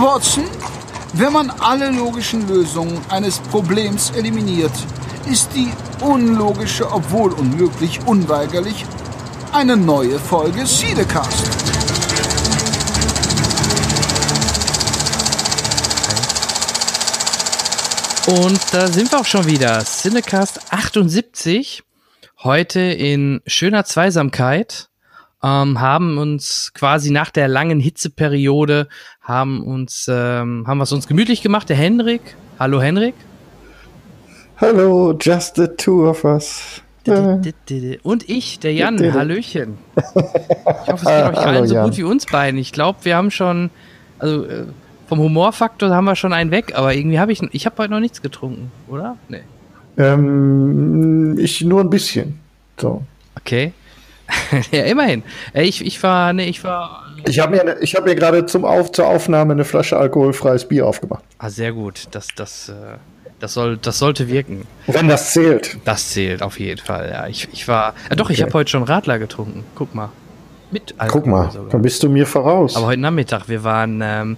Watson, wenn man alle logischen Lösungen eines Problems eliminiert, ist die unlogische, obwohl unmöglich, unweigerlich eine neue Folge Siedecast. Und da sind wir auch schon wieder. Cinecast 78. Heute in schöner Zweisamkeit. Ähm, haben uns quasi nach der langen Hitzeperiode haben uns ähm, haben wir es uns gemütlich gemacht. Der Henrik. Hallo Henrik. Hallo, just the two of us. Und ich, der Jan. Hallöchen. Ich hoffe, es geht euch allen so gut wie uns beiden. Ich glaube, wir haben schon, also äh, vom Humorfaktor haben wir schon einen weg, aber irgendwie habe ich, ich habe heute noch nichts getrunken, oder? Nee. Ähm, ich nur ein bisschen. So. Okay. ja, immerhin. Ich, ich war, nee, ich war. Ich habe mir, ne, ich habe mir gerade zum Auf, zur Aufnahme eine Flasche alkoholfreies Bier aufgemacht. Ah, sehr gut. Das, das, äh, das soll, das sollte wirken. Wenn das zählt. Das zählt auf jeden Fall. Ja, ich, ich war. Ja, doch, okay. ich habe heute schon Radler getrunken. Guck mal. Mit Alkohol Guck mal, sogar. dann bist du mir voraus. Aber heute Nachmittag, wir waren ähm,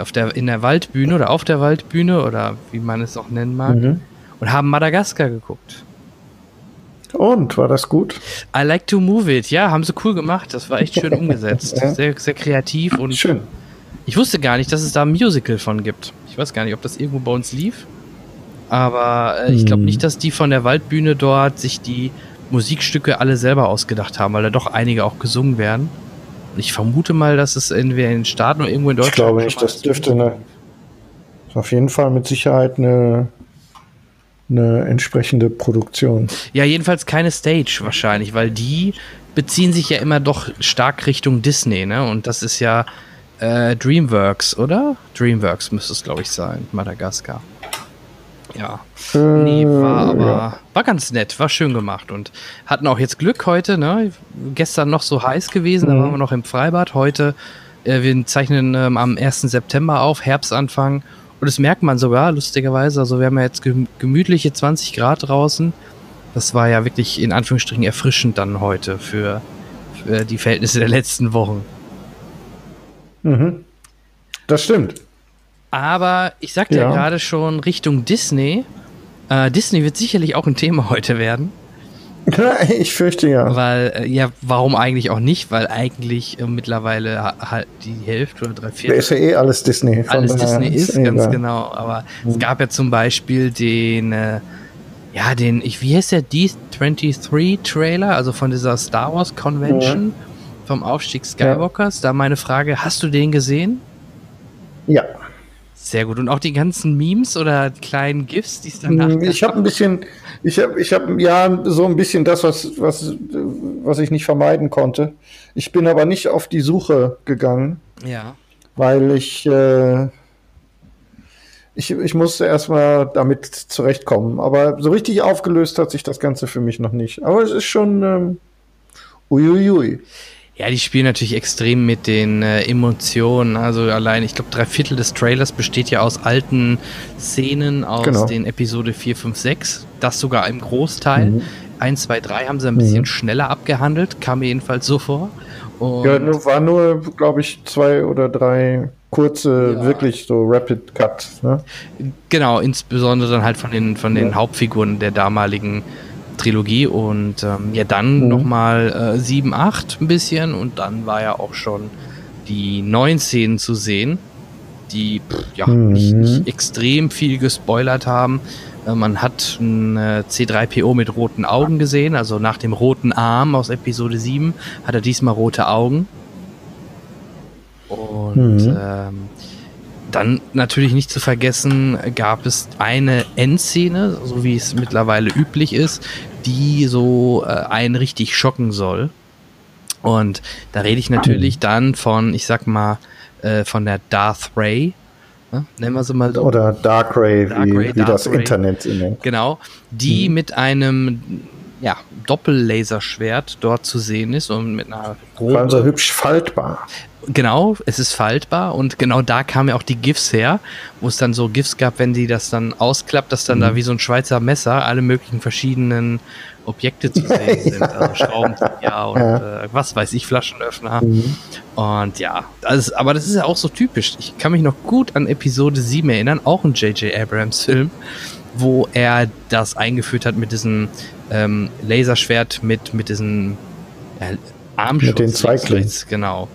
auf der, in der Waldbühne oder auf der Waldbühne oder wie man es auch nennen mag mhm. und haben Madagaskar geguckt. Und war das gut? I like to move it. Ja, haben sie cool gemacht. Das war echt schön umgesetzt. ja. Sehr, sehr kreativ und schön. Ich wusste gar nicht, dass es da ein Musical von gibt. Ich weiß gar nicht, ob das irgendwo bei uns lief. Aber äh, ich glaube hm. nicht, dass die von der Waldbühne dort sich die Musikstücke alle selber ausgedacht haben, weil da doch einige auch gesungen werden. Ich vermute mal, dass es entweder in den Staaten oder irgendwo in Deutschland. Ich glaube nicht, das dürfte eine, auf jeden Fall mit Sicherheit eine, eine entsprechende Produktion. Ja, jedenfalls keine Stage wahrscheinlich, weil die beziehen sich ja immer doch stark Richtung Disney, ne? Und das ist ja äh, DreamWorks, oder? DreamWorks müsste es, glaube ich, sein, Madagaskar. Ja. Äh, nee, war aber ja. war ganz nett, war schön gemacht und hatten auch jetzt Glück heute, ne? Gestern noch so heiß gewesen, mhm. da waren wir noch im Freibad. Heute, äh, wir zeichnen ähm, am 1. September auf, Herbstanfang. Und das merkt man sogar, lustigerweise. Also wir haben ja jetzt gemütliche 20 Grad draußen. Das war ja wirklich in Anführungsstrichen erfrischend dann heute für, für die Verhältnisse der letzten Wochen. Mhm. Das stimmt. Aber ich sagte ja, ja gerade schon Richtung Disney. Äh, Disney wird sicherlich auch ein Thema heute werden. Ich fürchte ja. Weil, äh, ja, warum eigentlich auch nicht? Weil eigentlich äh, mittlerweile halt die Hälfte oder drei Viertel. ist ja eh alles Disney. Alles Disney ist, ist ganz genau. Aber mhm. es gab ja zum Beispiel den, äh, ja, den, ich, wie heißt der, D23-Trailer, also von dieser Star Wars Convention mhm. vom Aufstieg Skywalkers. Ja. Da meine Frage, hast du den gesehen? Ja. Sehr gut. Und auch die ganzen Memes oder kleinen GIFs, die es danach hm, Ich habe ein bisschen, ich habe, ich habe ja so ein bisschen das, was, was, was ich nicht vermeiden konnte. Ich bin aber nicht auf die Suche gegangen. Ja. Weil ich, äh, ich, ich musste erstmal damit zurechtkommen. Aber so richtig aufgelöst hat sich das Ganze für mich noch nicht. Aber es ist schon ähm, uiuiui. Ja, die spielen natürlich extrem mit den äh, Emotionen. Also allein, ich glaube, drei Viertel des Trailers besteht ja aus alten Szenen aus genau. den Episode 4, 5, 6. Das sogar im Großteil. Mhm. 1, 2, 3 haben sie ein bisschen mhm. schneller abgehandelt, kam mir jedenfalls so vor. Und ja, nur, war nur, glaube ich, zwei oder drei kurze, ja. wirklich so Rapid Cut. Ne? Genau, insbesondere dann halt von den, von den ja. Hauptfiguren der damaligen Trilogie und ähm, ja, dann mhm. nochmal äh, 7, 8 ein bisschen und dann war ja auch schon die neuen Szenen zu sehen, die pff, ja mhm. nicht, nicht, extrem viel gespoilert haben. Äh, man hat ein äh, C3PO mit roten Augen gesehen, also nach dem roten Arm aus Episode 7 hat er diesmal rote Augen. Und mhm. ähm, dann natürlich nicht zu vergessen, gab es eine Endszene, so wie es mittlerweile üblich ist, die so äh, einen richtig schocken soll. Und da rede ich natürlich dann von, ich sag mal, äh, von der Darth Ray. Ne? Nennen wir sie mal so. Oder Dark Ray, Dark wie, Ray, wie Darth das Ray. Internet sie nennt. Genau. Die hm. mit einem ja, Doppellaserschwert dort zu sehen ist und mit einer Vor allem so hübsch faltbar. Genau, es ist faltbar und genau da kamen ja auch die GIFs her, wo es dann so GIFs gab, wenn die das dann ausklappt, dass dann Mhm. da wie so ein Schweizer Messer alle möglichen verschiedenen Objekte zu sehen sind. Also Schraubenzieher und äh, was weiß ich, Flaschenöffner. Mhm. Und ja, ist, aber das ist ja auch so typisch. Ich kann mich noch gut an Episode 7 erinnern, auch ein J.J. Abrams Film, wo er das eingeführt hat mit diesem ähm, Laserschwert mit, mit diesen äh, Armschutz. Mit den rechts, Genau.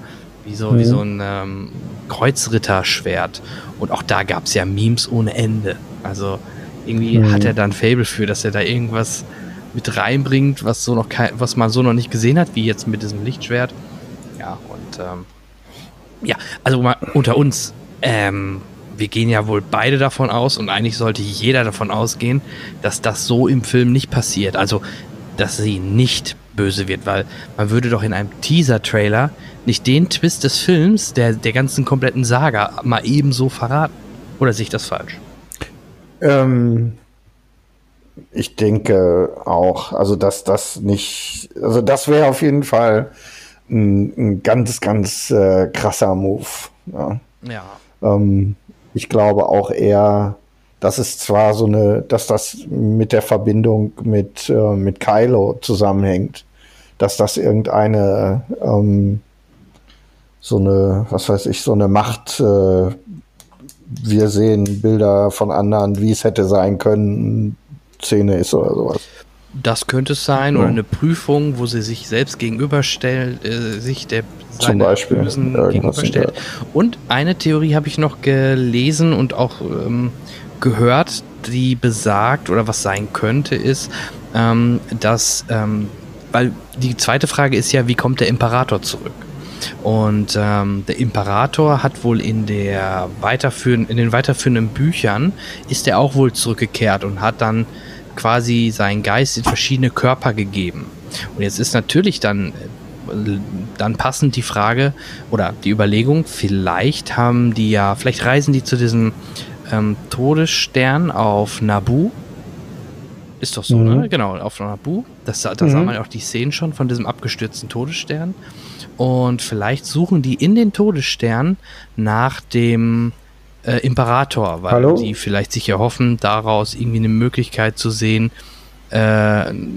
Wie so, wie so ein ähm, Kreuzritterschwert. Und auch da gab es ja Memes ohne Ende. Also irgendwie Mhm. hat er da ein Fable für, dass er da irgendwas mit reinbringt, was so noch kein, was man so noch nicht gesehen hat, wie jetzt mit diesem Lichtschwert. Ja, und ähm, ja, also mal unter uns, ähm, wir gehen ja wohl beide davon aus und eigentlich sollte jeder davon ausgehen, dass das so im Film nicht passiert. Also, dass sie nicht böse wird, weil man würde doch in einem Teaser-Trailer nicht den Twist des Films, der, der ganzen kompletten Saga, mal ebenso verraten. Oder sehe ich das falsch? Ähm, ich denke auch, also dass das nicht, also das wäre auf jeden Fall ein, ein ganz, ganz äh, krasser Move. Ja. Ja. Ähm, ich glaube auch eher, dass es zwar so eine, dass das mit der Verbindung mit, äh, mit Kylo zusammenhängt, dass das irgendeine ähm, so eine, was weiß ich, so eine Macht, äh, wir sehen Bilder von anderen, wie es hätte sein können, Szene ist oder sowas. Das könnte es sein, Ja. oder eine Prüfung, wo sie sich selbst gegenüberstellt, äh, sich der Zum Beispiel, gegenüberstellt. Und eine Theorie habe ich noch gelesen und auch ähm, gehört, die besagt, oder was sein könnte, ist, ähm, dass, ähm, weil die zweite Frage ist ja, wie kommt der Imperator zurück? Und ähm, der Imperator hat wohl in der weiterführenden, in den weiterführenden Büchern ist er auch wohl zurückgekehrt und hat dann quasi seinen Geist in verschiedene Körper gegeben. Und jetzt ist natürlich dann, äh, dann passend die Frage oder die Überlegung, vielleicht haben die ja, vielleicht reisen die zu diesem ähm, Todesstern auf Nabu. Ist doch so, Mhm. ne? Genau, auf Nabu. Das, da sah Mhm. man ja auch die Szenen schon von diesem abgestürzten Todesstern. Und vielleicht suchen die in den Todesstern nach dem äh, Imperator, weil Hallo? die vielleicht sich erhoffen, daraus irgendwie eine Möglichkeit zu sehen äh,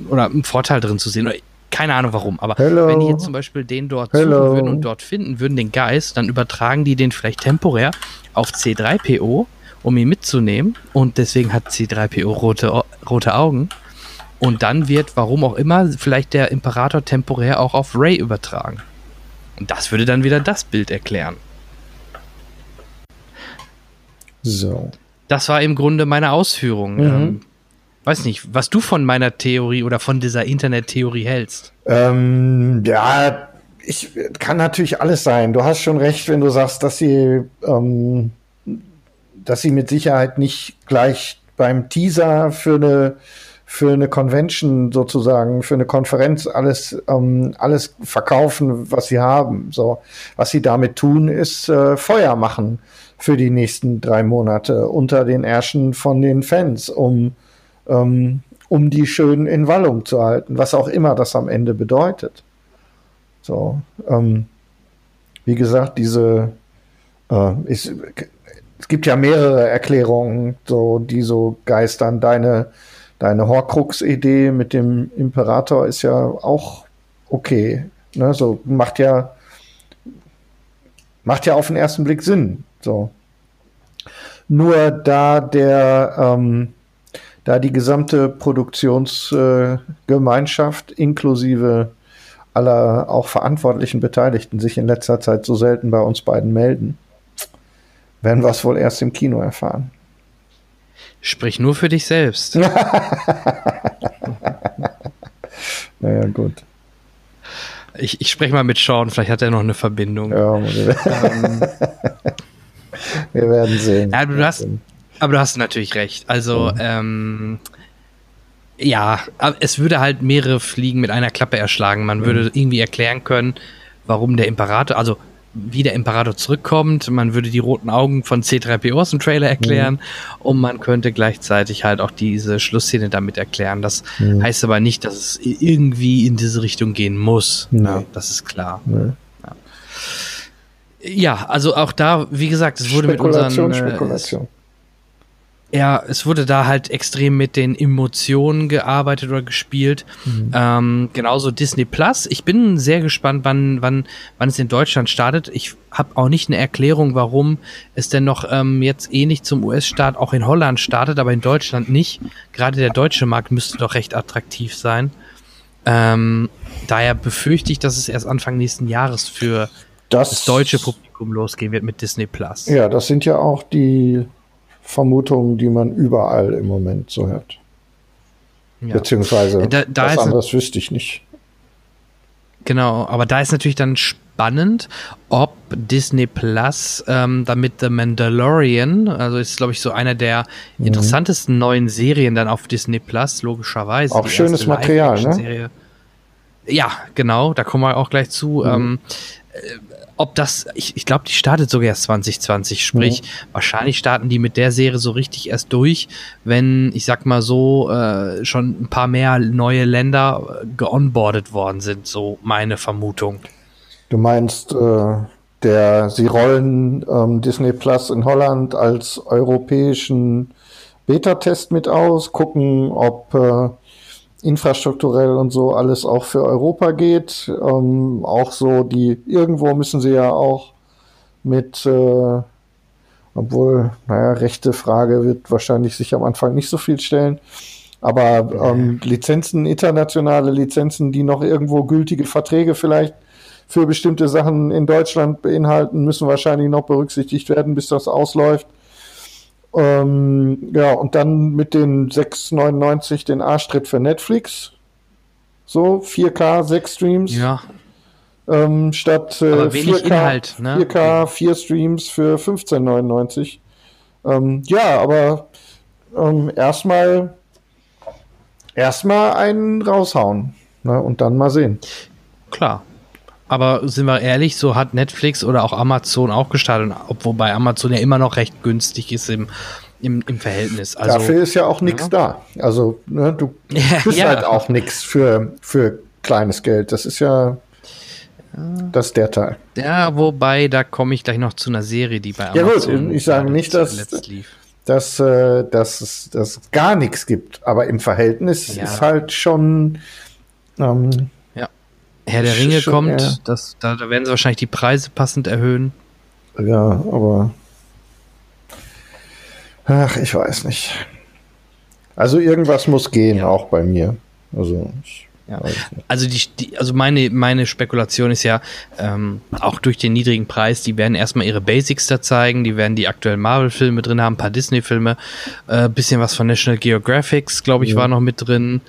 oder einen Vorteil drin zu sehen. Keine Ahnung warum, aber Hello? wenn die jetzt zum Beispiel den dort Hello? suchen würden und dort finden würden, den Geist, dann übertragen die den vielleicht temporär auf C3PO, um ihn mitzunehmen. Und deswegen hat C3PO rote, rote Augen. Und dann wird, warum auch immer, vielleicht der Imperator temporär auch auf Ray übertragen. Und das würde dann wieder das Bild erklären. So. Das war im Grunde meine Ausführung. Mhm. Ähm, weiß nicht, was du von meiner Theorie oder von dieser Internettheorie hältst. Ähm, ja, ich kann natürlich alles sein. Du hast schon recht, wenn du sagst, dass sie, ähm, dass sie mit Sicherheit nicht gleich beim Teaser für eine für eine Convention sozusagen, für eine Konferenz alles ähm, alles verkaufen, was sie haben. So, was sie damit tun, ist äh, Feuer machen für die nächsten drei Monate unter den Ärschen von den Fans, um ähm, um die schön in Wallung zu halten, was auch immer das am Ende bedeutet. So, ähm, wie gesagt, diese äh, ist, es gibt ja mehrere Erklärungen, so die so geistern. Deine deine Horcrux-Idee mit dem Imperator ist ja auch okay. Ne? So macht ja macht ja auf den ersten Blick Sinn. So. Nur da der ähm, da die gesamte Produktionsgemeinschaft äh, inklusive aller auch verantwortlichen Beteiligten sich in letzter Zeit so selten bei uns beiden melden, werden wir es wohl erst im Kino erfahren. Sprich nur für dich selbst. Naja, gut. Ich, ich spreche mal mit Sean, vielleicht hat er noch eine Verbindung. Ja, Ähm, wir werden sehen. Ja, du hast, aber du hast natürlich recht. Also, ähm, ja, aber es würde halt mehrere Fliegen mit einer Klappe erschlagen. Man würde irgendwie erklären können, warum der Imperator, also wie der Imperator zurückkommt. Man würde die roten Augen von C3PO aus dem Trailer erklären mhm. und man könnte gleichzeitig halt auch diese Schlussszene damit erklären. Das mhm. heißt aber nicht, dass es irgendwie in diese Richtung gehen muss. Ja, das ist klar. Ja. Ja. also auch da, wie gesagt, es wurde mit unseren. Äh, Spekulation ja, es wurde da halt extrem mit den Emotionen gearbeitet oder gespielt. Mhm. Ähm, genauso Disney Plus. Ich bin sehr gespannt, wann, wann, wann es in Deutschland startet. Ich habe auch nicht eine Erklärung, warum es denn noch ähm, jetzt ähnlich zum US-Staat auch in Holland startet, aber in Deutschland nicht. Gerade der deutsche Markt müsste doch recht attraktiv sein. Ähm, daher befürchte ich, dass es erst Anfang nächsten Jahres für das, das deutsche Publikum losgehen wird mit Disney Plus. Ja, das sind ja auch die Vermutungen, die man überall im Moment so hört. Ja. Beziehungsweise da, da was anderes wüsste ich nicht. Genau, aber da ist natürlich dann spannend, ob Disney Plus ähm, damit The Mandalorian, also ist glaube ich so einer der mhm. interessantesten neuen Serien dann auf Disney Plus, logischerweise. Auch schönes Material, ne? Ja, genau, da kommen wir auch gleich zu. Mhm. Ähm, äh, ob das, ich, ich glaube, die startet sogar erst 2020, sprich, mhm. wahrscheinlich starten die mit der Serie so richtig erst durch, wenn, ich sag mal so, äh, schon ein paar mehr neue Länder äh, geonboardet worden sind, so meine Vermutung. Du meinst, äh, der, sie rollen ähm, Disney Plus in Holland als europäischen Beta-Test mit aus, gucken, ob äh, infrastrukturell und so alles auch für Europa geht. Ähm, auch so die, irgendwo müssen sie ja auch mit, äh, obwohl, naja, rechte Frage wird wahrscheinlich sich am Anfang nicht so viel stellen. Aber ähm, Lizenzen, internationale Lizenzen, die noch irgendwo gültige Verträge vielleicht für bestimmte Sachen in Deutschland beinhalten, müssen wahrscheinlich noch berücksichtigt werden, bis das ausläuft. Ähm, ja, und dann mit den 6,99 den Arschtritt für Netflix. So, 4K, 6 Streams. Ja. Ähm, statt äh, 4K, Inhalt, ne? 4K, 4 Streams für 15,99. Ähm, ja, aber ähm, erstmal erstmal einen raushauen ne? und dann mal sehen. Klar. Aber sind wir ehrlich, so hat Netflix oder auch Amazon auch gestartet, obwohl Amazon ja immer noch recht günstig ist im, im, im Verhältnis. Also, Dafür ist ja auch nichts ja. da. Also ne, du kriegst ja. halt auch nichts für, für kleines Geld. Das ist ja das ist der Teil. Ja, wobei, da komme ich gleich noch zu einer Serie, die bei Amazon. Ja gut, ich sage nicht, dass, dass, äh, dass, es, dass es gar nichts gibt, aber im Verhältnis ja. ist halt schon ähm, Herr der Ringe schon, kommt, ja. das, da, da, werden sie wahrscheinlich die Preise passend erhöhen. Ja, aber. Ach, ich weiß nicht. Also irgendwas muss gehen, ja. auch bei mir. Also ich ja. Also die, die, also meine, meine Spekulation ist ja, ähm, auch durch den niedrigen Preis, die werden erstmal ihre Basics da zeigen, die werden die aktuellen Marvel-Filme drin haben, ein paar Disney-Filme, äh, bisschen was von National Geographics, glaube ich, ja. war noch mit drin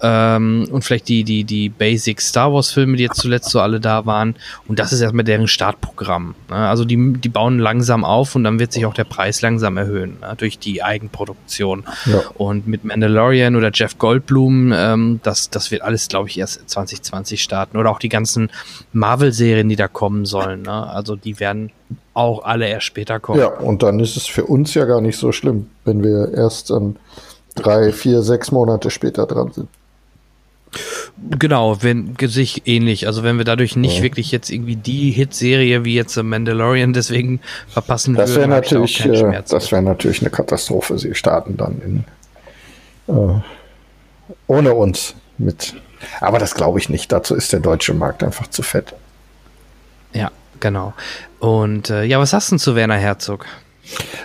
ähm, und vielleicht die, die, die Basic Star Wars Filme, die jetzt zuletzt so alle da waren. Und das ist erstmal deren Startprogramm. Ne? Also die, die bauen langsam auf und dann wird sich auch der Preis langsam erhöhen ne? durch die Eigenproduktion. Ja. Und mit Mandalorian oder Jeff Goldblum, ähm, das, das wird alles, glaube ich, erst 2020 starten. Oder auch die ganzen Marvel-Serien, die da kommen sollen. Ne? Also die werden auch alle erst später kommen. Ja, und dann ist es für uns ja gar nicht so schlimm, wenn wir erst ähm, drei, vier, sechs Monate später dran sind. Genau, wenn sich ähnlich. Also wenn wir dadurch nicht ja. wirklich jetzt irgendwie die Hitserie wie jetzt The Mandalorian deswegen verpassen das würden, natürlich, äh, das wäre natürlich eine Katastrophe. Sie starten dann in, äh, ohne uns mit. Aber das glaube ich nicht. Dazu ist der deutsche Markt einfach zu fett. Ja, genau. Und äh, ja, was hast du denn zu Werner Herzog?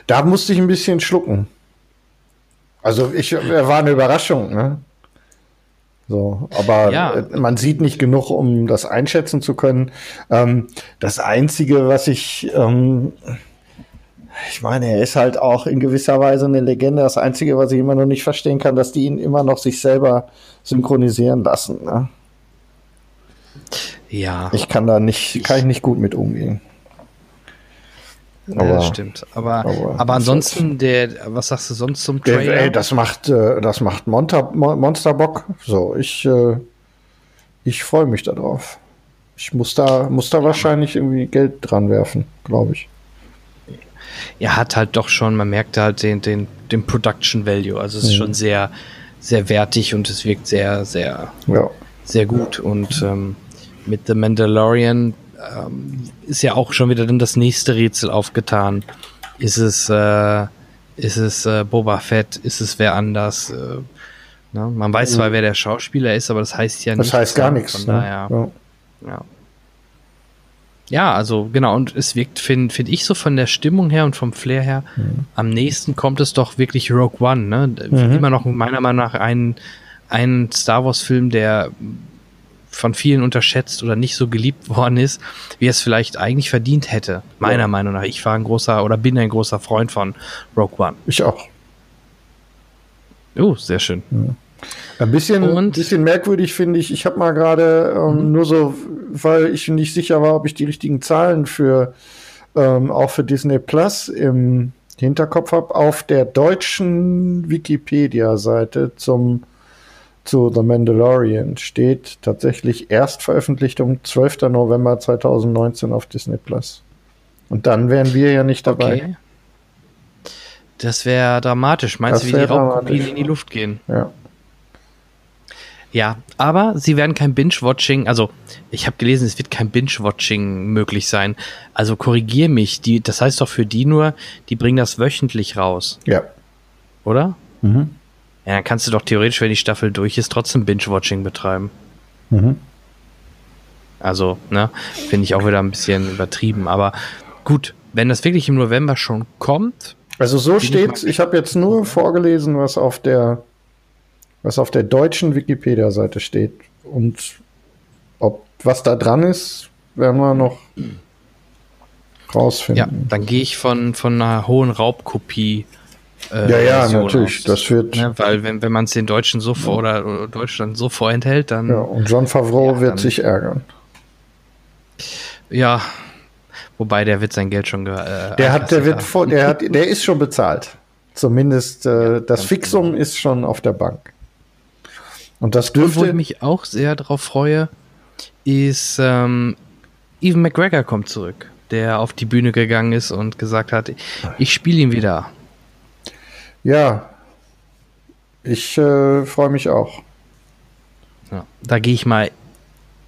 Da musste ich ein bisschen schlucken. Also ich war eine Überraschung, ne? So, aber ja. Äh, man sieht nicht genug, um das einschätzen zu können. Ähm, das Einzige, was ich, ähm, ich meine, er ist halt auch in gewisser Weise eine Legende. Das Einzige, was ich immer noch nicht verstehen kann, dass die ihn immer noch sich selber synchronisieren lassen. Ne? Ja. Ich kann da nicht, kann ich nicht gut mit umgehen. Aber, ja, das stimmt. Aber, aber, aber ansonsten, der, was sagst du sonst zum Trailer? Der, ey, das macht, äh, das macht Monster, Monster Bock. So, ich, äh, ich freue mich darauf. Ich muss da, muss da wahrscheinlich irgendwie Geld dran werfen, glaube ich. Er hat halt doch schon, man merkt halt den, den, den Production Value. Also es ist Mhm. schon sehr, sehr wertig und es wirkt sehr, sehr, Ja. sehr gut. Und ähm, mit The Mandalorian ähm, ist ja auch schon wieder dann das nächste Rätsel aufgetan. Ist es, äh, ist es äh, Boba Fett? Ist es wer anders? Äh, ne? Man weiß zwar, wer der Schauspieler ist, aber das heißt ja Mhm. Das nichts. heißt gar ne? nichts. Von Ne? daher, Ja. ja. Ja, also genau, und es wirkt, finde find ich so von der Stimmung her und vom Flair her, am nächsten kommt es doch wirklich Rogue One, ne? Mhm. Immer noch meiner Meinung nach ein, ein Star Wars-Film, der von vielen unterschätzt oder nicht so geliebt worden ist, wie er es vielleicht eigentlich verdient hätte. Meiner Ja. Meinung nach. Ich war ein großer oder bin ein großer Freund von Rogue One. Ich auch. Oh, sehr schön. Ein bisschen, Und- ein bisschen merkwürdig finde ich. Ich habe mal gerade ähm, nur so, weil ich nicht sicher war, ob ich die richtigen Zahlen für ähm, auch für Disney Plus im Hinterkopf habe, auf der deutschen Wikipedia-Seite zum zu The Mandalorian steht tatsächlich Erstveröffentlichung 12. November 2019 auf Disney Plus. Und dann wären wir ja nicht dabei. Okay. Das wäre dramatisch. Meinst Das du, wie die Raubkopien in die Luft gehen? Ja. Ja, aber sie werden kein Binge-Watching, also ich habe gelesen, es wird kein Binge-Watching möglich sein. Also korrigier mich, die, das heißt doch für die nur, die bringen das wöchentlich raus, Ja. oder? Mhm. Ja, dann kannst du doch theoretisch, wenn die Staffel durch ist, trotzdem Binge-Watching betreiben. Mhm. Also, ne, finde ich auch wieder ein bisschen übertrieben. Aber gut, wenn das wirklich im November schon kommt, Also so ich steht's. mal- Ich habe jetzt nur vorgelesen, was auf der was auf der deutschen Wikipedia-Seite steht und ob was da dran ist, werden wir noch ja, rausfinden. dann gehe ich von, von einer hohen Raubkopie. Äh, Ja, ja, Version natürlich. aus. Das wird Ne, weil wenn, wenn man es den Deutschen so vor oder, oder Deutschland so vorenthält, dann ja ja, und John Favreau Ja, wird sich ärgern. wobei der wird sein Geld schon äh, Der hat, der wird vor, der hat, der ist schon bezahlt. Zumindest äh, das Fixum ist schon auf der Bank. Und das Und wo ich dürfte. mich auch sehr darauf freue, ist ähm, Evan McGregor kommt zurück, der auf die Bühne gegangen ist und gesagt hat, ich spiele ihn wieder. Ja. Ich äh, freue mich auch. Ja, da gehe ich mal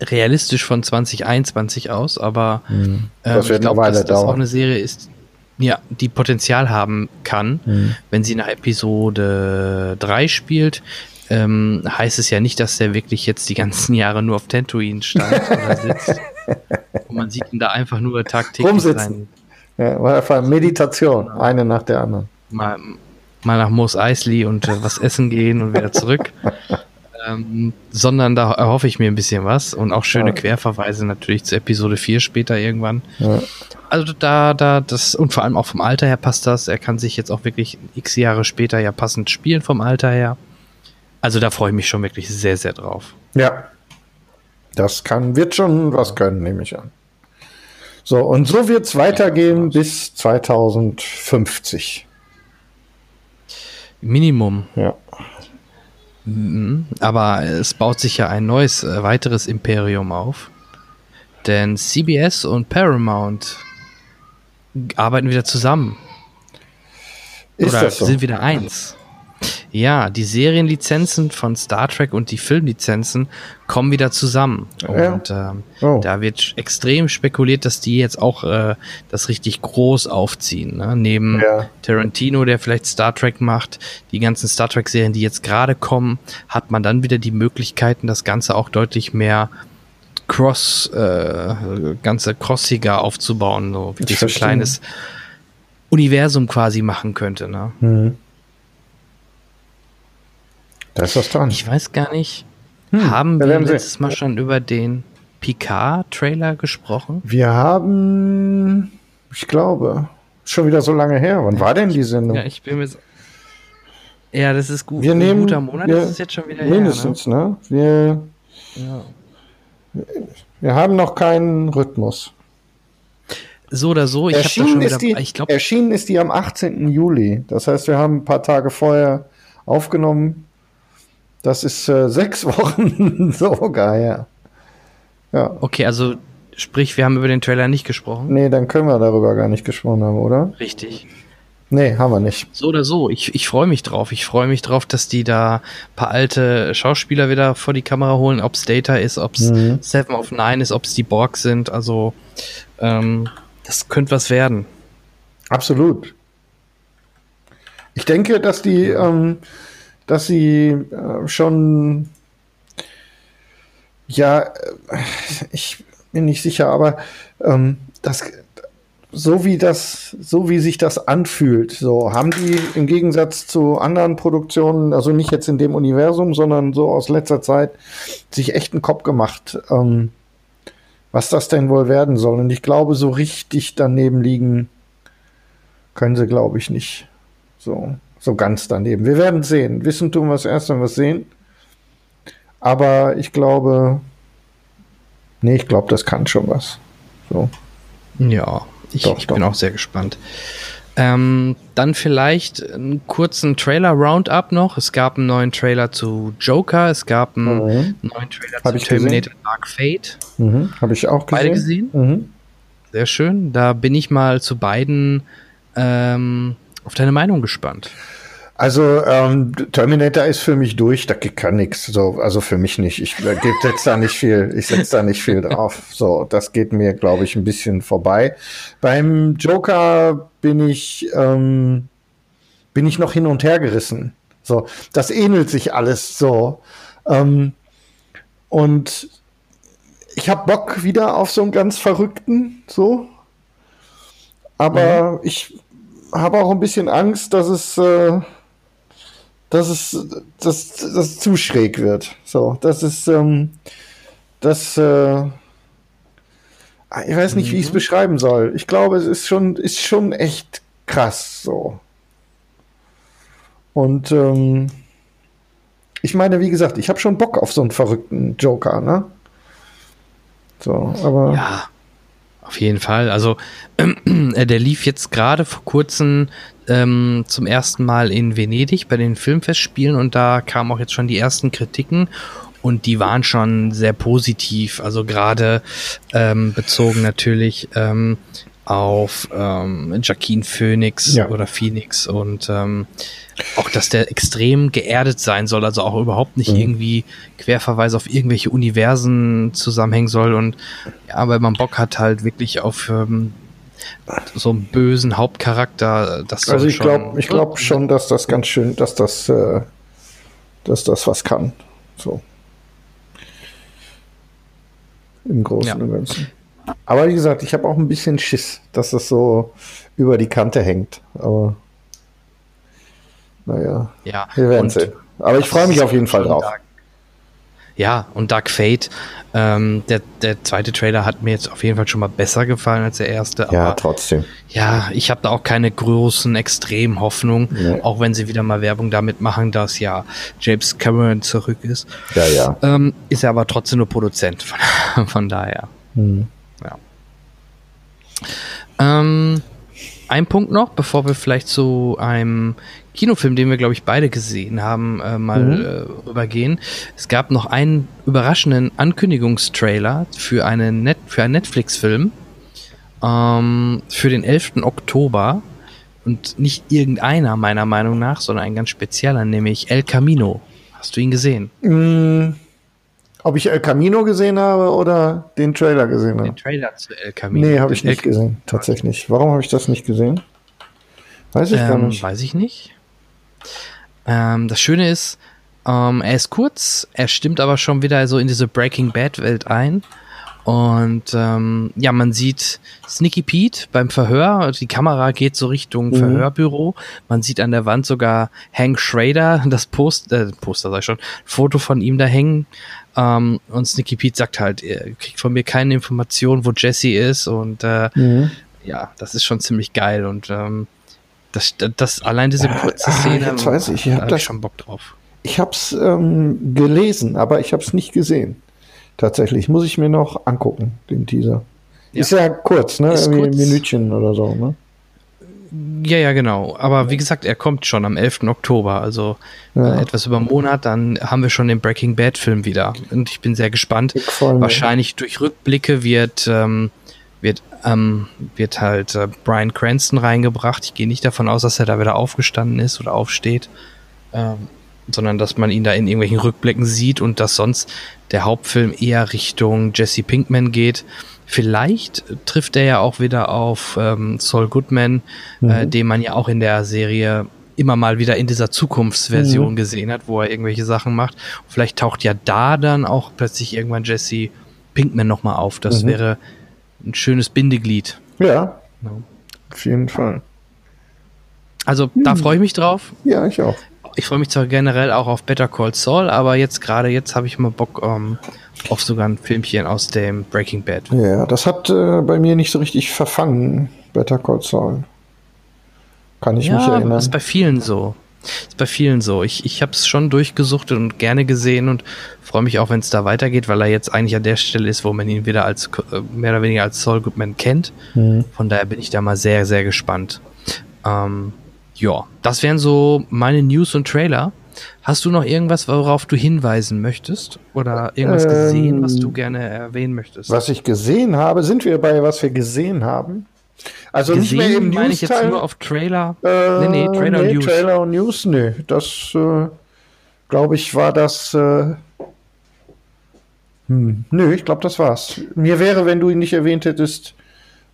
realistisch von 2021 aus, aber ähm, Das ich glaube, dass das auch eine Serie ist, ja, die Potenzial haben kann, Mhm. wenn sie nach Episode 3 spielt. Ähm, heißt es ja nicht, dass der wirklich jetzt die ganzen Jahre nur auf Tatooine stand oder sitzt. Und man sieht ihn da einfach nur tagtäglich Rumsitzen. Ja, Meditation, eine nach der anderen. mal, mal nach Moos Eisley und äh, was essen gehen und wieder zurück. ähm, sondern da erhoffe ich mir ein bisschen was und auch schöne Ja. Querverweise natürlich zu Episode 4 später irgendwann. Ja. Also da, da, das, und vor allem auch vom Alter her passt das. Er kann sich jetzt auch wirklich x Jahre später ja passend spielen vom Alter her. Also da freue ich mich schon wirklich sehr, sehr drauf. Ja. Das kann, wird schon was können, nehme ich an. So, und so wird es weitergehen bis 2050. Minimum. Ja. Mhm. Aber es baut sich ja ein neues, äh, weiteres Imperium auf. Denn CBS und Paramount arbeiten wieder zusammen. Ist Oder das so? sind wieder eins. Ja, die Serienlizenzen von Star Trek und die Filmlizenzen kommen wieder zusammen. Ja. Und ähm, Oh. da wird extrem spekuliert, dass die jetzt auch äh, das richtig groß aufziehen. Ne? Neben Ja. Tarantino, der vielleicht Star Trek macht, die ganzen Star Trek-Serien, die jetzt gerade kommen, hat man dann wieder die Möglichkeiten, das Ganze auch deutlich mehr cross, äh, ganze crossiger aufzubauen, so wirklich so ein kleines Universum quasi machen könnte. Ne? Mhm. Da ist was dran. Ich weiß gar nicht, Hm, haben wir wir werden sehen. letztes Mal schon über den Picard-Trailer gesprochen? Wir haben, ich glaube, schon wieder so lange her. Wann war denn die Sendung? Ja, ich bin mir so ja, das ist gut. Wir Ein nehmen- guter Monat wir- ist es jetzt schon wieder Mindestens, ne? Wir, her. Ne? Ja. wir haben noch keinen Rhythmus. So oder so, ich habe schon ist wieder, die, ich glaube, erschienen ist die am 18. Juli. Das heißt, wir haben ein paar Tage vorher aufgenommen. Das ist äh, sechs Wochen sogar her. Ja, okay, also Sprich, wir haben über den Trailer nicht gesprochen. Nee, dann können wir darüber gar nicht gesprochen haben, oder? Richtig. Nee, haben wir nicht. So oder so. Ich, ich freue mich drauf. Ich freue mich drauf, dass die da ein paar alte Schauspieler wieder vor die Kamera holen. Ob es Data ist, ob es Mhm. Seven of Nine ist, ob es die Borg sind. Also, ähm, das könnte was werden. Absolut. Ich denke, dass die, ähm, dass sie äh, schon, ja, äh, ich bin nicht sicher, aber ähm, das, so wie das, so wie sich das anfühlt, so haben die im Gegensatz zu anderen Produktionen, also nicht jetzt in dem Universum, sondern so aus letzter Zeit, sich echt einen Kopf gemacht, ähm, was das denn wohl werden soll. Und ich glaube, so richtig daneben liegen können sie, glaube ich, nicht. So, so ganz daneben. Wir werden sehen. Wissen tun wir es erst, wenn wir es sehen. Aber ich glaube, nee, ich glaube, das kann schon was. So. Ja, ich, Doch, ich doch. bin auch sehr gespannt. Ähm, dann vielleicht einen kurzen Trailer-Roundup noch. Es gab einen neuen Trailer zu Joker, es gab einen Mhm. neuen Trailer Hab zu ich gesehen. Terminator Dark Fate. Mhm. Habe ich auch gesehen. Beide gesehen? Mhm. Sehr schön. Da bin ich mal zu beiden ähm, auf deine Meinung gespannt. Also ähm, Terminator ist für mich durch, da kann nichts. So, also für mich nicht. Ich äh, setze da nicht viel, ich setze da nicht viel drauf. So, das geht mir, glaube ich, ein bisschen vorbei. Beim Joker bin ich, ähm, bin ich noch hin und her gerissen. So, das ähnelt sich alles so. Ähm, und ich habe Bock wieder auf so einen ganz verrückten, so. Aber ich habe auch ein bisschen Angst, dass es, äh, dass es, dass, dass zu schräg wird. So, das ist, ähm, das, äh, ich weiß nicht, wie ich es beschreiben soll. Ich glaube, es ist schon, ist schon echt krass, so. Und ähm, ich meine, wie gesagt, ich habe schon Bock auf so einen verrückten Joker, ne? So, aber Ja, auf jeden Fall. Also, äh, der lief jetzt gerade vor kurzem ähm, zum ersten Mal in Venedig bei den Filmfestspielen und da kamen auch jetzt schon die ersten Kritiken und die waren schon sehr positiv. Also gerade ähm, bezogen natürlich ähm, auf ähm, Joaquin Phoenix Ja. oder Phoenix und ähm, auch, dass der extrem geerdet sein soll, also auch überhaupt nicht Mhm. irgendwie Querverweise auf irgendwelche Universen zusammenhängen soll und ja, weil man Bock hat halt wirklich auf ähm, so einen bösen Hauptcharakter, das Also ich glaube ich glaub schon, dass das ganz schön, dass das, äh, dass das was kann. So. Im Großen Ja. und Ganzen. Aber wie gesagt, ich habe auch ein bisschen Schiss, dass das so über die Kante hängt. Aber naja, Ja, wir werden sehen. Aber ich freue mich auf jeden Fall drauf. Dark, ja, und Dark Fate, ähm, der, der zweite Trailer hat mir jetzt auf jeden Fall schon mal besser gefallen als der erste. Ja, aber trotzdem. Ja, ich habe da auch keine großen extremen Hoffnungen, Nee. auch wenn sie wieder mal Werbung damit machen, dass ja James Cameron zurück ist. Ja, ja. Ähm, ist er aber trotzdem nur Produzent, von, von daher. Hm. Ähm, ein Punkt noch, bevor wir vielleicht zu einem Kinofilm, den wir, glaube ich, beide gesehen haben, äh, mal Mhm. äh, rübergehen. Es gab noch einen überraschenden Ankündigungstrailer für, eine Net für einen Netflix-Film ähm, für den 11. Oktober. Und nicht irgendeiner, meiner Meinung nach, sondern ein ganz spezieller, nämlich El Camino. Hast du ihn gesehen? Hm, ob ich El Camino gesehen habe oder den Trailer gesehen habe? Den Trailer zu El Camino. Nee, habe ich nicht El gesehen. Tatsächlich. Warum habe ich das nicht gesehen? Weiß ich gar Ähm, nicht. weiß ich nicht. Ähm, das Schöne ist, ähm, er ist kurz, er stimmt aber schon wieder so in diese Breaking Bad Welt ein. Und ähm, ja, man sieht Sneaky Pete beim Verhör. Die Kamera geht so Richtung Mhm. Verhörbüro. Man sieht an der Wand sogar Hank Schrader, das Post, äh, Poster sag ich schon, Foto von ihm da hängen. Ähm, und Sneaky Pete sagt halt, er kriegt von mir keine Information, wo Jesse ist. Und äh, Mhm. ja, das ist schon ziemlich geil. Und ähm, das, das allein diese kurze ah, Szene, jetzt weiß ich, ich hab da hab ich schon Bock drauf. Ich habe es ähm, gelesen, aber ich habe es nicht gesehen. Tatsächlich. Muss ich mir noch angucken, den Teaser. Ja. Ist ja kurz, ne? Ist Irgendwie kurz. ein Minütchen oder so, ne? Ja, ja, genau. Aber wie gesagt, er kommt schon am 11. Oktober, also Ja. äh, etwas über einen Monat, dann haben wir schon den Breaking Bad Film wieder. Und ich bin sehr gespannt. Wahrscheinlich durch Rückblicke wird, ähm, wird, ähm, wird halt äh, Brian Cranston reingebracht. Ich gehe nicht davon aus, dass er da wieder aufgestanden ist oder aufsteht, ähm, sondern dass man ihn da in irgendwelchen Rückblicken sieht und dass sonst der Hauptfilm eher Richtung Jesse Pinkman geht. Vielleicht trifft er ja auch wieder auf ähm, Saul Goodman, äh, den man ja auch in der Serie immer mal wieder in dieser Zukunftsversion gesehen hat, wo er irgendwelche Sachen macht. Vielleicht taucht ja da dann auch plötzlich irgendwann Jesse Pinkman nochmal auf. Das wäre ein schönes Bindeglied. Ja, Ja. auf jeden Fall. Also da freue ich mich drauf. Ja, ich auch. Ich freue mich zwar generell auch auf Better Call Saul, aber jetzt gerade jetzt habe ich mal Bock ähm, auf sogar ein Filmchen aus dem Breaking Bad. Ja, das hat äh, bei mir nicht so richtig verfangen, Better Call Saul. Kann ich mich Ja, erinnern. ist bei vielen so. Ist bei vielen so. Ich, ich habe es schon durchgesuchtet und gerne gesehen und freue mich auch, wenn es da weitergeht, weil er jetzt eigentlich an der Stelle ist, wo man ihn wieder als äh, mehr oder weniger als Saul Goodman kennt. Mhm. Von daher bin ich da mal sehr, sehr gespannt. Ähm, ja, das wären so meine News und Trailer. Hast du noch irgendwas, worauf du hinweisen möchtest? Oder irgendwas Ähm, gesehen, was du gerne erwähnen möchtest? Was ich gesehen habe, sind wir bei was wir gesehen haben? Also nicht mehr im meine ich jetzt nur auf Trailer. Äh, nee, nee, Trailer und News. Trailer und News, nee. Das, äh, glaube ich, war das. Äh, hm, nö, ich glaube, das war's. Mir wäre, wenn du ihn nicht erwähnt hättest,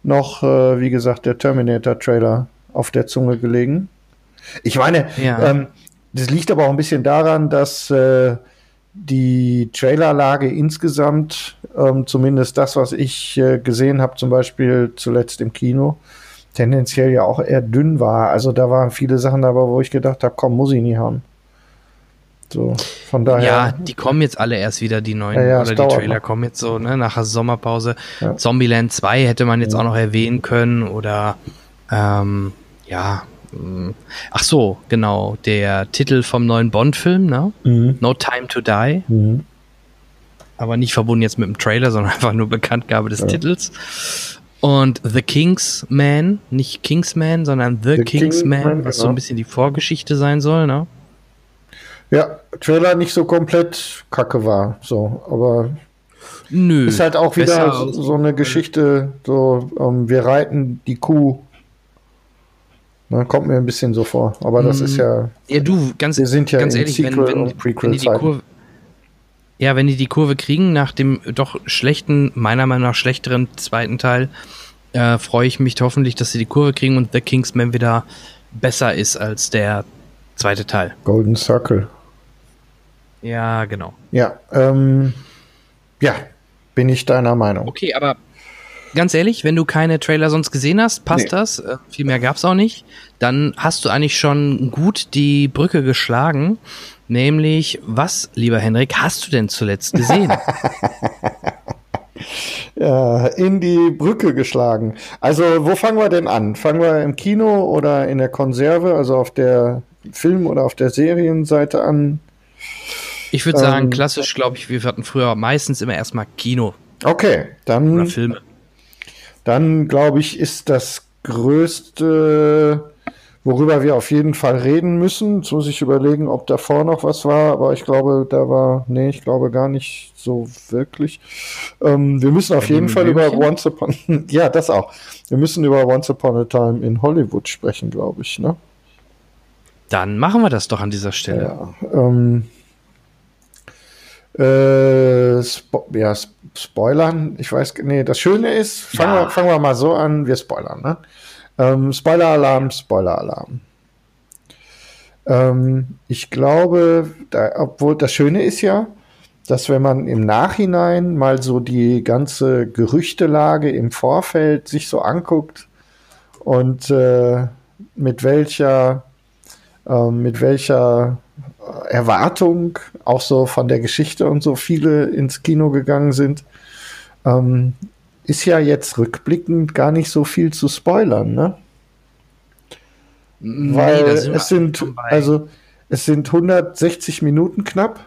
noch, äh, wie gesagt, der Terminator-Trailer auf der Zunge gelegen. Ich meine, Ja. ähm, das liegt aber auch ein bisschen daran, dass äh, die Trailerlage insgesamt, ähm, zumindest das, was ich äh, gesehen habe, zum Beispiel zuletzt im Kino, tendenziell ja auch eher dünn war. Also da waren viele Sachen dabei, wo ich gedacht habe, komm, muss ich nie haben. So, von daher. Ja, die kommen jetzt alle erst wieder, die neuen, Ja, ja, oder die Trailer noch. kommen jetzt so, ne, nach der Sommerpause. Ja. Zombieland 2 hätte man jetzt auch noch erwähnen können oder, ähm, ja. Ach so, genau, der Titel vom neuen Bond-Film, ne? Mhm. No Time to Die, Mhm. aber nicht verbunden jetzt mit dem Trailer, sondern einfach nur Bekanntgabe des Titels. Und The Kingsman, nicht Kingsman, sondern The, The Kingsman, Kingsman, was so genau. ein bisschen die Vorgeschichte sein soll, ne? Ja, Trailer nicht so komplett kacke war. So, aber Nö. ist halt auch wieder so, so eine Geschichte, so, ähm, wir reiten die Kuh. Ne, kommt mir ein bisschen so vor. Aber das ist ja. Ja, du, ganz, Wir sind ja ganz ehrlich, wenn, Sequel- wenn, wenn die die Kurve, ja, wenn die die Kurve kriegen nach dem doch schlechten, meiner Meinung nach schlechteren zweiten Teil, äh, freue ich mich hoffentlich, dass sie die Kurve kriegen und The Kingsman wieder besser ist als der zweite Teil. Golden Circle. Ja, genau. Ja, ähm, ja, bin ich deiner Meinung. Okay, aber ganz ehrlich, wenn du keine Trailer sonst gesehen hast, passt Nee. das. Äh, viel mehr gab's auch nicht. Dann hast du eigentlich schon gut die Brücke geschlagen. Nämlich, was, lieber Henrik, hast du denn zuletzt gesehen? Ja, in die Brücke geschlagen. Also, wo fangen wir denn an? Fangen wir im Kino oder in der Konserve, also auf der Film- oder auf der Serienseite an? Ich würde sagen, Ähm, klassisch, glaube ich, wir hatten früher meistens immer erstmal Kino Okay, oder dann, Filme. Dann glaube ich, ist das größte, worüber wir auf jeden Fall reden müssen. Jetzt muss ich überlegen, ob davor noch was war, aber ich glaube, da war, nee, ich glaube gar nicht so wirklich. Ähm, wir müssen auf Benjamin jeden Fall über? Once Upon, ja, das auch. Wir müssen über Once Upon a Time in Hollywood sprechen, glaube ich, ne? Dann machen wir das doch an dieser Stelle. Ja, ähm, äh, Spo ja, Sp- Spoilern, ich weiß, nee, das Schöne ist, fangen, Ja. wir, fangen wir mal so an, wir spoilern, ne? Ähm, Spoiler-Alarm, Spoiler-Alarm. Ähm, ich glaube, da, obwohl das Schöne ist ja, dass wenn man im Nachhinein mal so die ganze Gerüchtelage im Vorfeld sich so anguckt und äh, mit welcher ähm, mit welcher äh, Erwartung auch so von der Geschichte und so viele ins Kino gegangen sind, ähm, ist ja jetzt rückblickend gar nicht so viel zu spoilern, ne? Nee, Weil es sind, also es sind 160 Minuten knapp.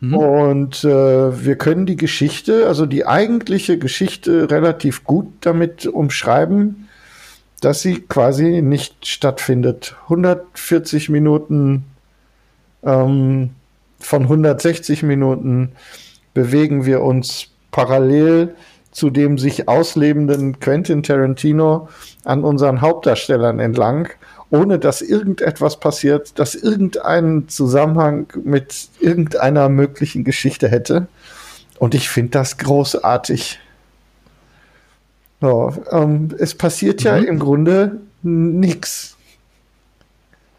Mhm. Und äh, wir können die Geschichte, also die eigentliche Geschichte, relativ gut damit umschreiben. Dass sie quasi nicht stattfindet. 140 Minuten ähm, von 160 Minuten bewegen wir uns parallel zu dem sich auslebenden Quentin Tarantino an unseren Hauptdarstellern entlang, ohne dass irgendetwas passiert, das irgendeinen Zusammenhang mit irgendeiner möglichen Geschichte hätte. Und ich finde das großartig. So, ähm, es passiert ja mhm. im Grunde nichts.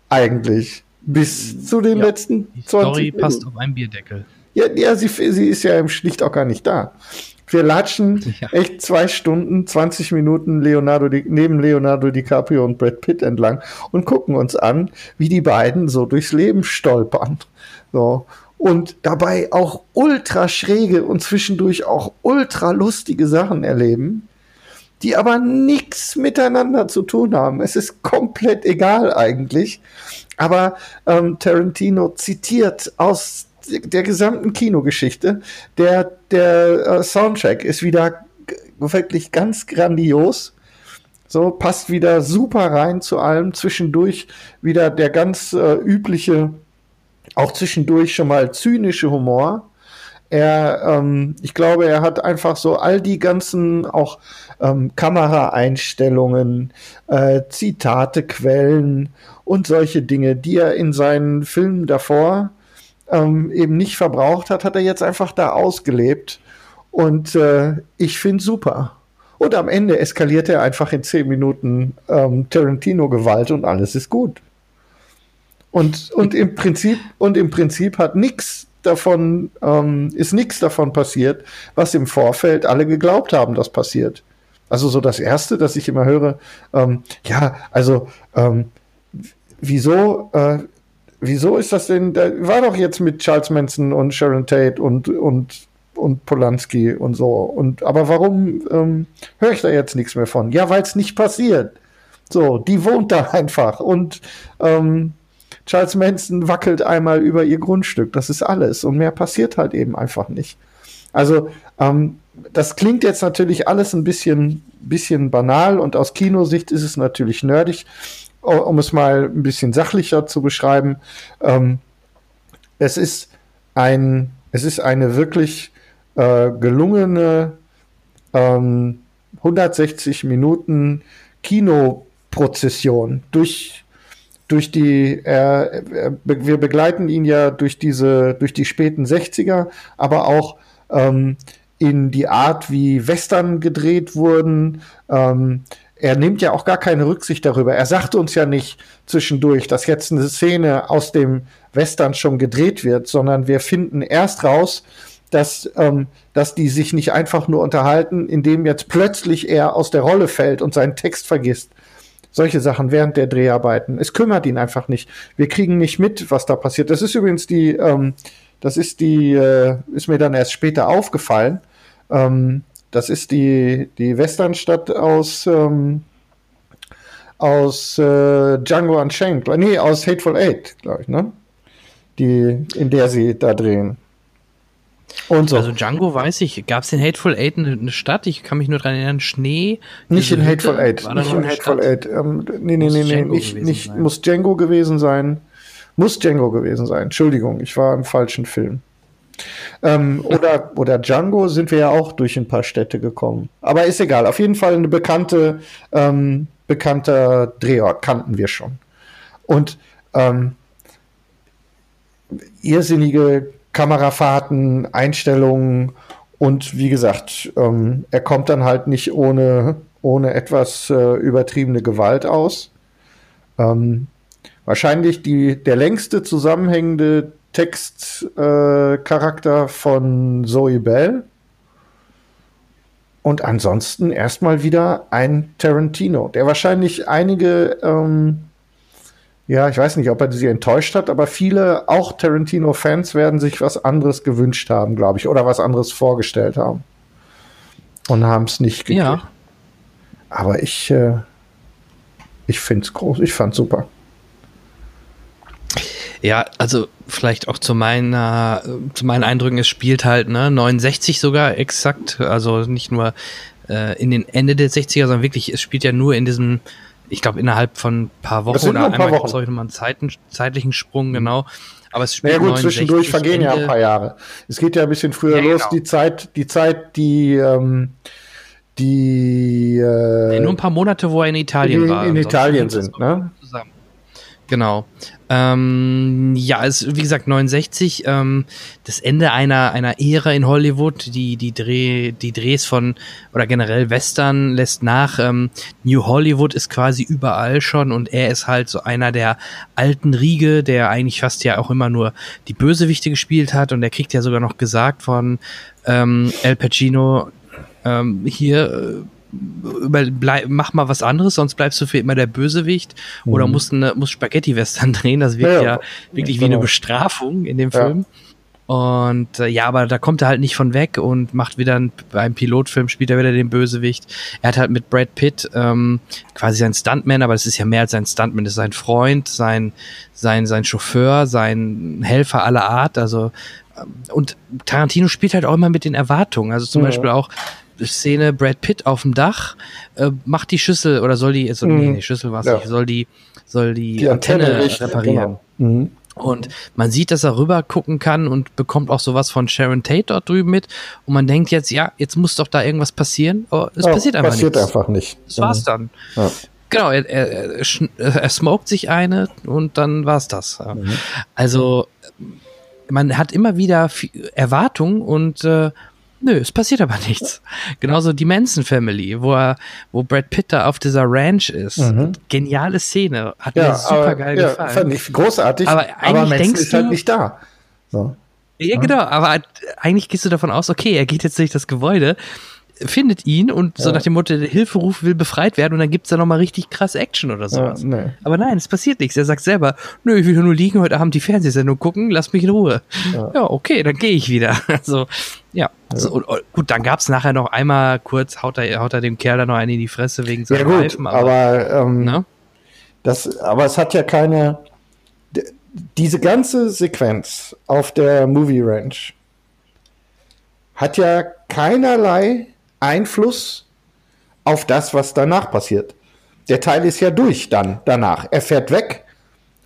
Eigentlich. Bis zu den ja, letzten 20 Story passt auf einen Bierdeckel. Ja, ja sie, sie ist ja schlicht auch gar nicht da. Wir latschen ja. echt zwei Stunden, 20 Minuten Leonardo neben Leonardo DiCaprio und Brad Pitt entlang und gucken uns an, wie die beiden so durchs Leben stolpern. So. Und dabei auch ultra schräge und zwischendurch auch ultra lustige Sachen erleben, die aber nichts miteinander zu tun haben. Es ist komplett egal eigentlich. Aber ähm, Tarantino zitiert aus der gesamten Kinogeschichte. Der, der äh, Soundtrack ist wieder wirklich ganz grandios. So, passt wieder super rein zu allem. Zwischendurch wieder der ganz äh, übliche, auch zwischendurch schon mal zynische Humor. Er, ähm, ich glaube, er hat einfach so all die ganzen auch ähm, Kameraeinstellungen, äh, Zitate, Quellen und solche Dinge, die er in seinen Filmen davor ähm, eben nicht verbraucht hat, hat er jetzt einfach da ausgelebt. Und äh, ich finde super. Und am Ende eskaliert er einfach in zehn Minuten ähm, Tarantino-Gewalt und alles ist gut. Und, und im Prinzip, und im Prinzip hat nichts davon, ähm, ist nichts davon passiert, was im Vorfeld alle geglaubt haben, dass passiert. Also so das Erste, dass ich immer höre, ähm, ja, also ähm, wieso, äh, wieso ist das denn, da war doch jetzt mit Charles Manson und Sharon Tate und, und, und Polanski und so. Und, aber warum ähm, höre ich da jetzt nichts mehr von? Ja, weil es nicht passiert. So, die wohnt da einfach und ähm, Charles Manson wackelt einmal über ihr Grundstück. Das ist alles. Und mehr passiert halt eben einfach nicht. Also, ähm, das klingt jetzt natürlich alles ein bisschen, bisschen banal und aus Kinosicht ist es natürlich nerdig um es mal ein bisschen sachlicher zu beschreiben, ähm, es ist ein, es ist eine wirklich äh, gelungene ähm, 160 Minuten Kinoprozession durch durch die, äh, wir begleiten ihn ja durch diese, durch die späten 60er, aber auch ähm, in die Art, wie Western gedreht wurden, ähm, er nimmt ja auch gar keine Rücksicht darüber. Er sagt uns ja nicht zwischendurch, dass jetzt eine Szene aus dem Western schon gedreht wird, sondern wir finden erst raus, dass, ähm, dass die sich nicht einfach nur unterhalten, indem jetzt plötzlich er aus der Rolle fällt und seinen Text vergisst. Solche Sachen während der Dreharbeiten. Es kümmert ihn einfach nicht. Wir kriegen nicht mit, was da passiert. Das ist übrigens die, ähm, das ist die, äh, ist mir dann erst später aufgefallen. Ähm, das ist die, die Westernstadt aus, ähm, aus äh, Django Unchained. Nee, aus Hateful Eight, glaube ich, ne? Die, in der sie da drehen. Und so. Also Django weiß ich, gab es in Hateful Eight eine, Stadt? Ich kann mich nur daran erinnern, Schnee. Nicht in Hateful Hütte? Eight. Nicht in Hateful Eight. Ähm, nee, nee, nee, nee, nicht, nicht muss Django gewesen sein. Muss Django gewesen sein. Entschuldigung, ich war im falschen Film. Ähm, oder, oder Django sind wir ja auch durch ein paar Städte gekommen. Aber ist egal. Auf jeden Fall eine bekannte, ähm, bekannter Drehort kannten wir schon. Und ähm, irrsinnige Kamerafahrten, Einstellungen und wie gesagt, ähm, er kommt dann halt nicht ohne, ohne etwas äh, übertriebene Gewalt aus. Ähm, wahrscheinlich die, der längste zusammenhängende Textcharakter äh, von Zoe Bell. Und ansonsten erstmal wieder ein Tarantino, der wahrscheinlich einige, ähm, ja, ich weiß nicht, ob er sie enttäuscht hat, aber viele, auch Tarantino-Fans, werden sich was anderes gewünscht haben, glaube ich, oder was anderes vorgestellt haben. Und haben es nicht gekriegt. Ja. Aber ich, äh, ich finde es groß, ich fand super. Ja, also vielleicht auch zu meiner, zu meinen Eindrücken, es spielt halt, ne, 69 sogar exakt, also nicht nur äh, in den Ende der 60er, sondern wirklich, es spielt ja nur in diesem ich glaube, innerhalb von ein paar Wochen oder ein paar einmal Wochen. nochmal einen Zeiten, zeitlichen Sprung, genau. Aber es spielt Na ja gut, 69 zwischendurch vergehen ja Ende. ein paar Jahre. Es geht ja ein bisschen früher Ja, los, genau. die Zeit, die Zeit, die, ähm, die äh, Nee, nur ein paar Monate, wo er in Italien in, war. in Italien sind, ne? Genau. Ähm, ja, es wie gesagt 69, ähm, das Ende einer einer Ära in Hollywood, die die Dreh die Drehs von oder generell Western lässt nach. Ähm, New Hollywood ist quasi überall schon und er ist halt so einer der alten Riege, der eigentlich fast ja auch immer nur die Bösewichte gespielt hat und er kriegt ja sogar noch gesagt von ähm, Al Pacino ähm, hier äh, über, bleib, mach mal was anderes, sonst bleibst du für immer der Bösewicht oder musst, eine, musst Spaghetti-Western drehen. Das wirkt Ja, ja, wirklich Ja, wie eine genau. Bestrafung in dem. Film. Und äh, ja, aber da kommt er halt nicht von weg und macht wieder ein, beim Pilotfilm spielt er wieder den Bösewicht. Er hat halt mit Brad Pitt ähm, quasi sein Stuntman, aber es ist ja mehr als sein Stuntman, das ist sein Freund, sein sein sein Chauffeur, sein Helfer aller Art. Also ähm, und Tarantino spielt halt auch immer mit den Erwartungen. Also zum Ja. Beispiel auch Szene Brad Pitt auf dem Dach äh, macht die Schüssel oder soll die, also, nee, Mhm. die Schüssel war es Ja. nicht, soll die, soll die, die Antenne, richtig, reparieren. Genau. Mhm. Und man sieht, dass er rüber gucken kann und bekommt auch sowas von Sharon Tate dort drüben mit. Und man denkt jetzt, ja, jetzt muss doch da irgendwas passieren. Aber es Ja, passiert einfach passiert nichts. einfach nicht. Das war's dann. Ja. Genau, er, er, er, schn- er smoked sich eine und dann war's das. Mhm. Also man hat immer wieder Erwartungen und äh, nö, es passiert aber nichts. Genauso die Manson Family, wo er, wo Brad Pitt da auf dieser Ranch ist. Mhm. Geniale Szene, hat Ja, mir super geil ja, gefallen. fand ich großartig, Aber aber, eigentlich Manson ist halt nicht da. So. Ja, genau, aber eigentlich gehst du davon aus, okay, er geht jetzt durch das Gebäude, findet ihn und so Ja. nach dem Motto, der Hilferuf will befreit werden und dann gibt's da nochmal richtig krass Action oder Ja, sowas. nee. Aber nein, es passiert nichts. Er sagt selber, nö, ich will nur liegen, heute Abend die Fernsehsendung gucken, lass mich in Ruhe. Ja. Ja, okay, dann gehe ich wieder. Also, ja. So, und, und, gut, dann gab's nachher noch einmal kurz, haut er, haut er dem Kerl da noch einen in die Fresse wegen Ja seinem gut, Reifen. aber, ähm, ne? das, aber es hat ja keine. Diese ganze Sequenz auf der Movie Ranch hat ja keinerlei Einfluss auf das, was danach passiert. Der Teil ist ja durch dann danach. Er fährt weg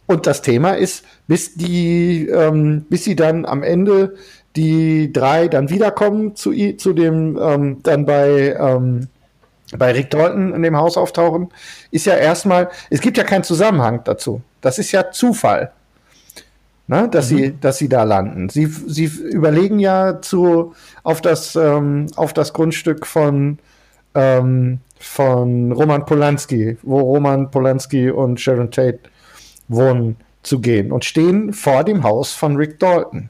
und das Thema ist, bis die, ähm, bis sie dann am Ende die drei dann wiederkommen zu, zu dem ähm, dann bei ähm, bei Rick Dalton in dem Haus auftauchen, ist ja erstmal, es gibt ja keinen Zusammenhang dazu. Das ist ja Zufall, ne, dass, sie, dass sie da landen. Sie, sie überlegen ja zu, auf, das, ähm, auf das Grundstück von, ähm, von Roman Polanski, wo Roman Polanski und Sharon Tate wohnen, zu gehen und stehen vor dem Haus von Rick Dalton.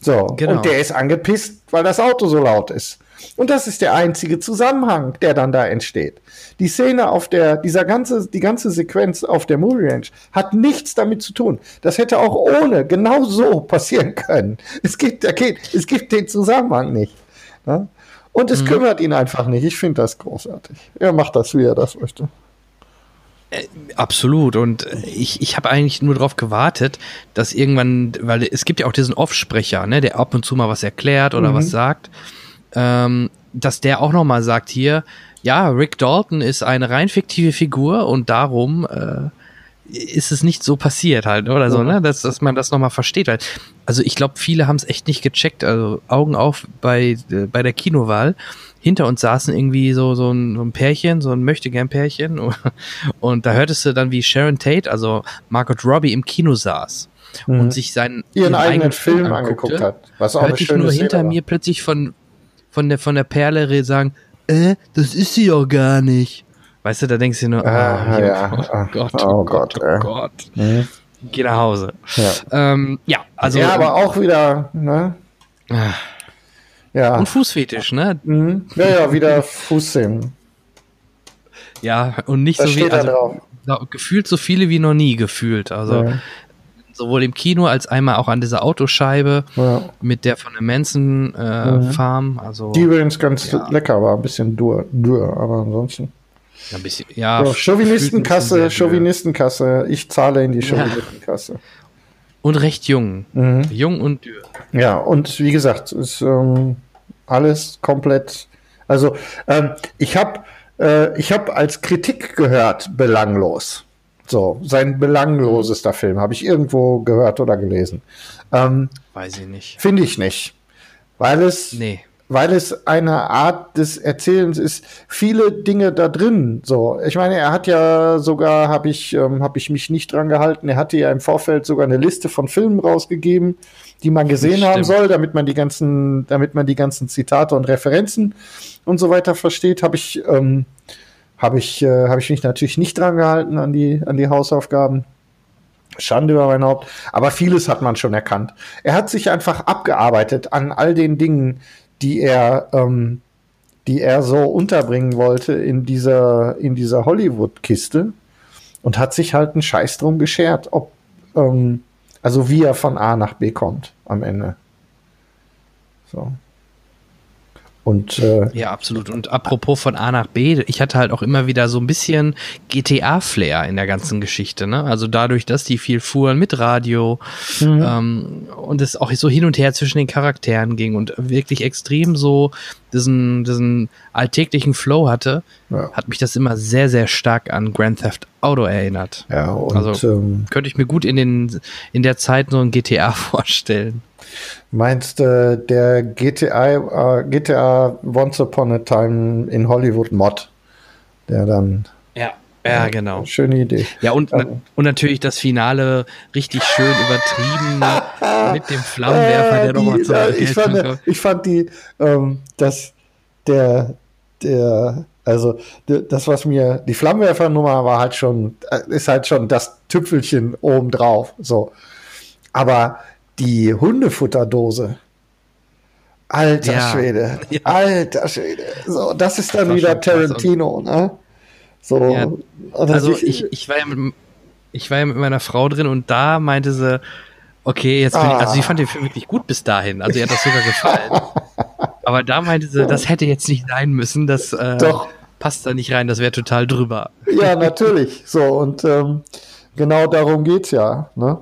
So, Genau. und der ist angepisst, weil das Auto so laut ist. Und das ist der einzige Zusammenhang, der dann da entsteht. Die Szene auf der, dieser ganze, die ganze Sequenz auf der Movie Ranch hat nichts damit zu tun. Das hätte auch ohne genau so passieren können. Es gibt, da geht, es gibt den Zusammenhang nicht. Ne? Und es kümmert ihn einfach nicht. Ich finde das großartig. Er macht das, wie er das möchte. Absolut. Und äh, ich, ich habe eigentlich nur darauf gewartet, dass irgendwann, weil es gibt ja auch diesen Offsprecher, ne, der ab und zu mal was erklärt oder Mhm. was sagt, ähm, dass der auch noch mal sagt hier, ja, Rick Dalton ist eine rein fiktive Figur und darum äh, ist es nicht so passiert halt oder so, Mhm. ne, dass, dass man das noch mal versteht. Weil, also ich glaube, viele haben es echt nicht gecheckt. Also Augen auf bei äh, bei der Kinowahl. Hinter uns saßen irgendwie so so ein, so ein Pärchen, so ein Möchtegern-Pärchen und da hörtest du dann, wie Sharon Tate, also Margot Robbie, im Kino saß und sich seinen Mhm. Ihren eigenen Film angeguckt hat. Was auch hörte ich nur hinter war. mir plötzlich von, von, der, von der Perle sagen, äh, das ist sie auch gar nicht. Weißt du, da denkst du nur, Ah, oh, ja. oh Gott, Oh oh Gott, Gott, oh äh. Gott. Mhm. Geh nach Hause. Ja. Ähm, ja, also. ja, aber auch wieder, ne? Ah. Ja. und Fußfetisch, ne? Mhm. Ja, ja, wieder Fußszenen. Ja, und nicht Das so wie, also, gefühlt so viele wie noch nie gefühlt. Also, Ja. Sowohl im Kino als einmal auch an dieser Autoscheibe Ja. mit der von der Manson äh, Mhm. Farm. Also, Die übrigens ganz Ja. lecker war, ein bisschen dur, dur aber ansonsten. ein bisschen, ja. So, Chauvinistenkasse, Chauvinistenkasse. Ich zahle in die Chauvinistenkasse. Und recht jung. Mhm. Jung und dürr. Ja, und wie gesagt, ist ähm, alles komplett. Also, ähm, ich habe äh, ich habe als Kritik gehört, belanglos. So, sein belanglosester Film, habe ich irgendwo gehört oder gelesen. Ähm, Weiß ich nicht. Finde ich nicht. Weil es, Nee. weil es eine Art des Erzählens ist, viele Dinge da drin. So, ich meine, er hat ja sogar, habe ich, ähm, habe ich mich nicht dran gehalten, er hatte ja im Vorfeld sogar eine Liste von Filmen rausgegeben, die man gesehen haben soll, damit man die ganzen, damit man die ganzen Zitate und Referenzen und so weiter versteht. Habe ich, ähm, habe ich, äh, habe ich mich natürlich nicht dran gehalten an die, an die Hausaufgaben. Schande über mein Haupt. Aber vieles hat man schon erkannt. Er hat sich einfach abgearbeitet an all den Dingen, die er, ähm, die er so unterbringen wollte in dieser, in dieser Hollywood-Kiste und hat sich halt einen Scheiß drum geschert, ob, ähm, also wie er von A nach B kommt am Ende. So. Und äh, Ja, absolut. Und apropos von A nach B, ich hatte halt auch immer wieder so ein bisschen GTA-Flair in der ganzen Geschichte. Ne? Also dadurch, dass die viel fuhren mit Radio ähm, und es auch so hin und her zwischen den Charakteren ging und wirklich extrem so diesen, diesen alltäglichen Flow hatte, Ja. hat mich das immer sehr, sehr stark an Grand Theft Auto erinnert. ja, und Also- ähm, Könnte ich mir gut in, den, in der Zeit so ein GTA vorstellen. Meinst du, der GTA, äh, GTA Once Upon a Time in Hollywood Mod, der dann, Ja. Ja, genau. schöne Idee. Ja, und, Ähm. und natürlich das Finale richtig schön übertrieben mit dem Flammenwerfer, der Äh, nochmal zur äh, ich, fand, ich fand die, ähm, dass der, der, also das, was mir, die Flammenwerfernummer war halt schon, äh, ist halt schon das Tüpfelchen obendrauf, so. Aber die Hundefutterdose, alter Ja. Schwede, Ja. alter Schwede, so, das ist dann war wieder. Tarantino, ne? So, Ja. das Also ist- ich, ich war ja mit, ich war ja mit meiner Frau drin und da meinte sie, okay, jetzt bin ich, Ah. also sie fand den Film wirklich gut bis dahin, also ihr hat das sogar gefallen. Aber da meinte sie, das hätte jetzt nicht sein müssen, das äh, Doch. passt da nicht rein, das wäre total drüber. Ja, natürlich. So, und ähm, genau darum geht's ja. Ne?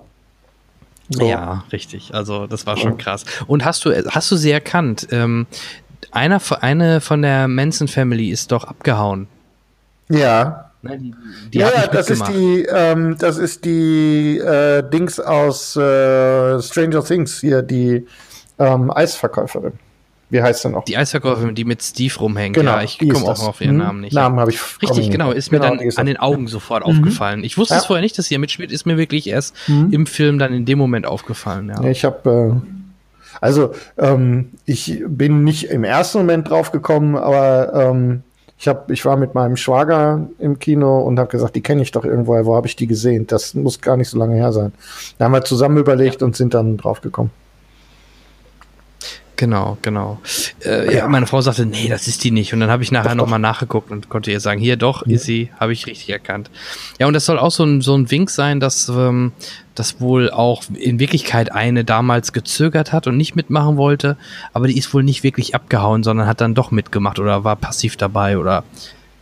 So. Ja, richtig. Also das war schon krass. Und hast du, hast du sie erkannt? Ähm, einer, eine von der Manson Family ist doch abgehauen. Ja, Ne, die die ja, ja das ist die, ähm, das ist die äh, Dings aus äh, Stranger Things hier, die ähm, Eisverkäuferin. Wie heißt sie noch? Die Eisverkäuferin, die mit Steve rumhängt. genau, ja, ich komme auch auf ihren Hm, Namen nicht. Namen habe ich. Richtig, genau, ist mir genau, dann die ist an den Augen sofort aufgefallen. Ich wusste es Ja. vorher nicht, dass sie hier mitspielt, ist mir wirklich erst Mhm. im Film dann in dem Moment aufgefallen. Ja. Ja, ich habe, äh, also ähm, ich bin nicht im ersten Moment drauf gekommen, aber ähm, ich habe, ich war mit meinem Schwager im Kino und habe gesagt, die kenne ich doch irgendwoher. Wo habe ich die gesehen? Das muss gar nicht so lange her sein. Da haben wir zusammen überlegt und sind dann drauf gekommen. Genau, genau. Äh, ja. Ja. meine Frau sagte, nee, das ist die nicht. Und dann habe ich nachher nochmal nachgeguckt und konnte ihr sagen, hier doch, ist sie, habe ich richtig erkannt. Ja, und das soll auch so ein, so ein Wink sein, dass ähm, das wohl auch in Wirklichkeit eine damals gezögert hat und nicht mitmachen wollte, aber die ist wohl nicht wirklich abgehauen, sondern hat dann doch mitgemacht oder war passiv dabei oder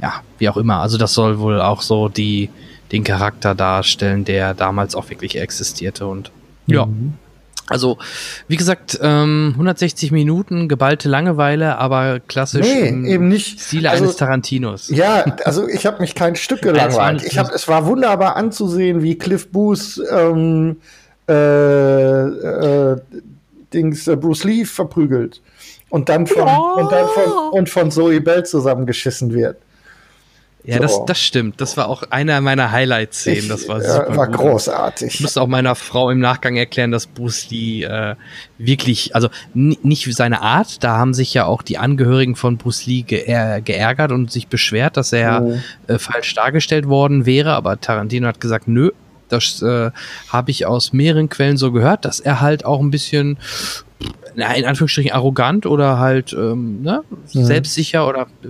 ja, wie auch immer. Also das soll wohl auch so die den Charakter darstellen, der damals auch wirklich existierte und ja. Also, wie gesagt, ähm, 160 Minuten, geballte Langeweile, aber klassisch Nee, im eben nicht. Stile Also- eines Tarantinos. Ja, also ich habe mich kein Stück Nein, es war gelangweilt. Ich hab, es war wunderbar anzusehen, wie Cliff Booth ähm, äh, äh, Dings, äh, Bruce Lee verprügelt und dann von, und dann von, und von Zoe Bell zusammengeschissen wird. Ja, das, So. das stimmt. Das war auch einer meiner Highlight-Szenen. Das war Ich, super. äh, war gut. Ich großartig. musste auch meiner Frau im Nachgang erklären, dass Bruce Lee äh, wirklich, also ni- nicht seine Art, da haben sich ja auch die Angehörigen von Bruce Lee geär geärgert und sich beschwert, dass er Mhm. äh, falsch dargestellt worden wäre, aber Tarantino hat gesagt, nö, das äh, habe ich aus mehreren Quellen so gehört, dass er halt auch ein bisschen, na, in Anführungsstrichen arrogant oder halt ähm, ne, Mhm. selbstsicher oder äh,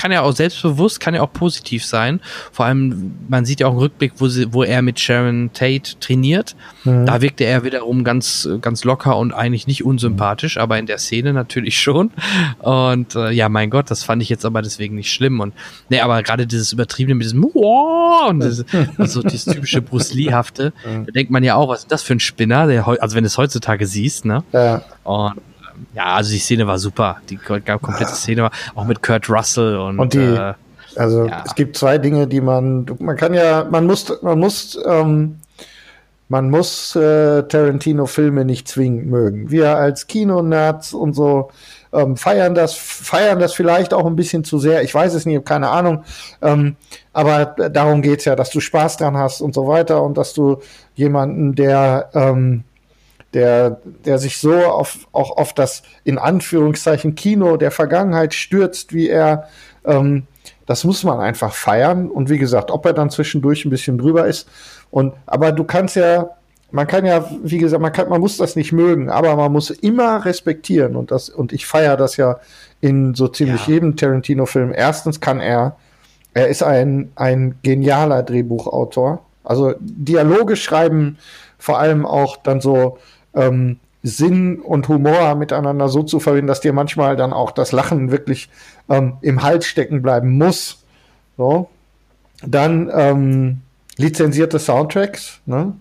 kann ja auch selbstbewusst, kann ja auch positiv sein. Vor allem, man sieht ja auch einen Rückblick, wo, sie, wo er mit Sharon Tate trainiert. Mhm. Da wirkte er wiederum ganz, ganz locker und eigentlich nicht unsympathisch, aber in der Szene natürlich schon. Und äh, ja, mein Gott, das fand ich jetzt aber deswegen nicht schlimm. Und nee, aber gerade dieses Übertriebene mit diesem und das, also dieses typische Bruce Lee-hafte, da denkt man ja auch, was ist das für ein Spinner? Der, also wenn du es heutzutage siehst, ne? Ja. Und ja, also die Szene war super. Die ko- komplette Szene war auch mit Kurt Russell und, Und die- äh, Also Ja. es gibt zwei Dinge, die man, man kann ja, man muss, man muss, ähm, man muss äh, Tarantino-Filme nicht zwingend mögen. Wir als Kinonerds und so ähm, feiern das, feiern das vielleicht auch ein bisschen zu sehr. Ich weiß es nicht, ich habe keine Ahnung. Ähm, aber darum geht's ja, dass du Spaß dran hast und so weiter und dass du jemanden, der ähm, der, der sich so auf, auch auf das in Anführungszeichen Kino der Vergangenheit stürzt, wie er, ähm, das muss man einfach feiern. Und wie gesagt, ob er dann zwischendurch ein bisschen drüber ist. Und, aber du kannst ja, man kann ja, wie gesagt, man kann, man muss das nicht mögen, aber man muss immer respektieren. Und das, und ich feiere das ja in so ziemlich Ja. jedem Tarantino-Film. Erstens kann er, er ist ein, ein genialer Drehbuchautor. Also Dialoge schreiben vor allem auch dann so ähm, Sinn und Humor miteinander so zu verbinden, dass dir manchmal dann auch das Lachen wirklich ähm, im Hals stecken bleiben muss. So. Dann ähm, lizenzierte Soundtracks, ne?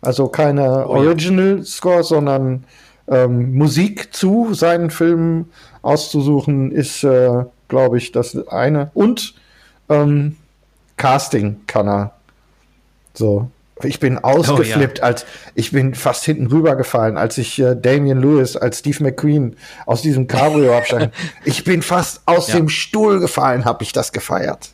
Also keine Oh. Original Score, sondern ähm, Musik zu seinen Filmen auszusuchen, ist, äh, glaube ich, das eine. Und ähm, Casting kann er. So. Ich bin ausgeflippt, als ich bin fast hinten rübergefallen, als ich äh, Damian Lewis als Steve McQueen aus diesem Cabrio absteigen. ich bin fast aus Ja. dem Stuhl gefallen, habe ich das gefeiert.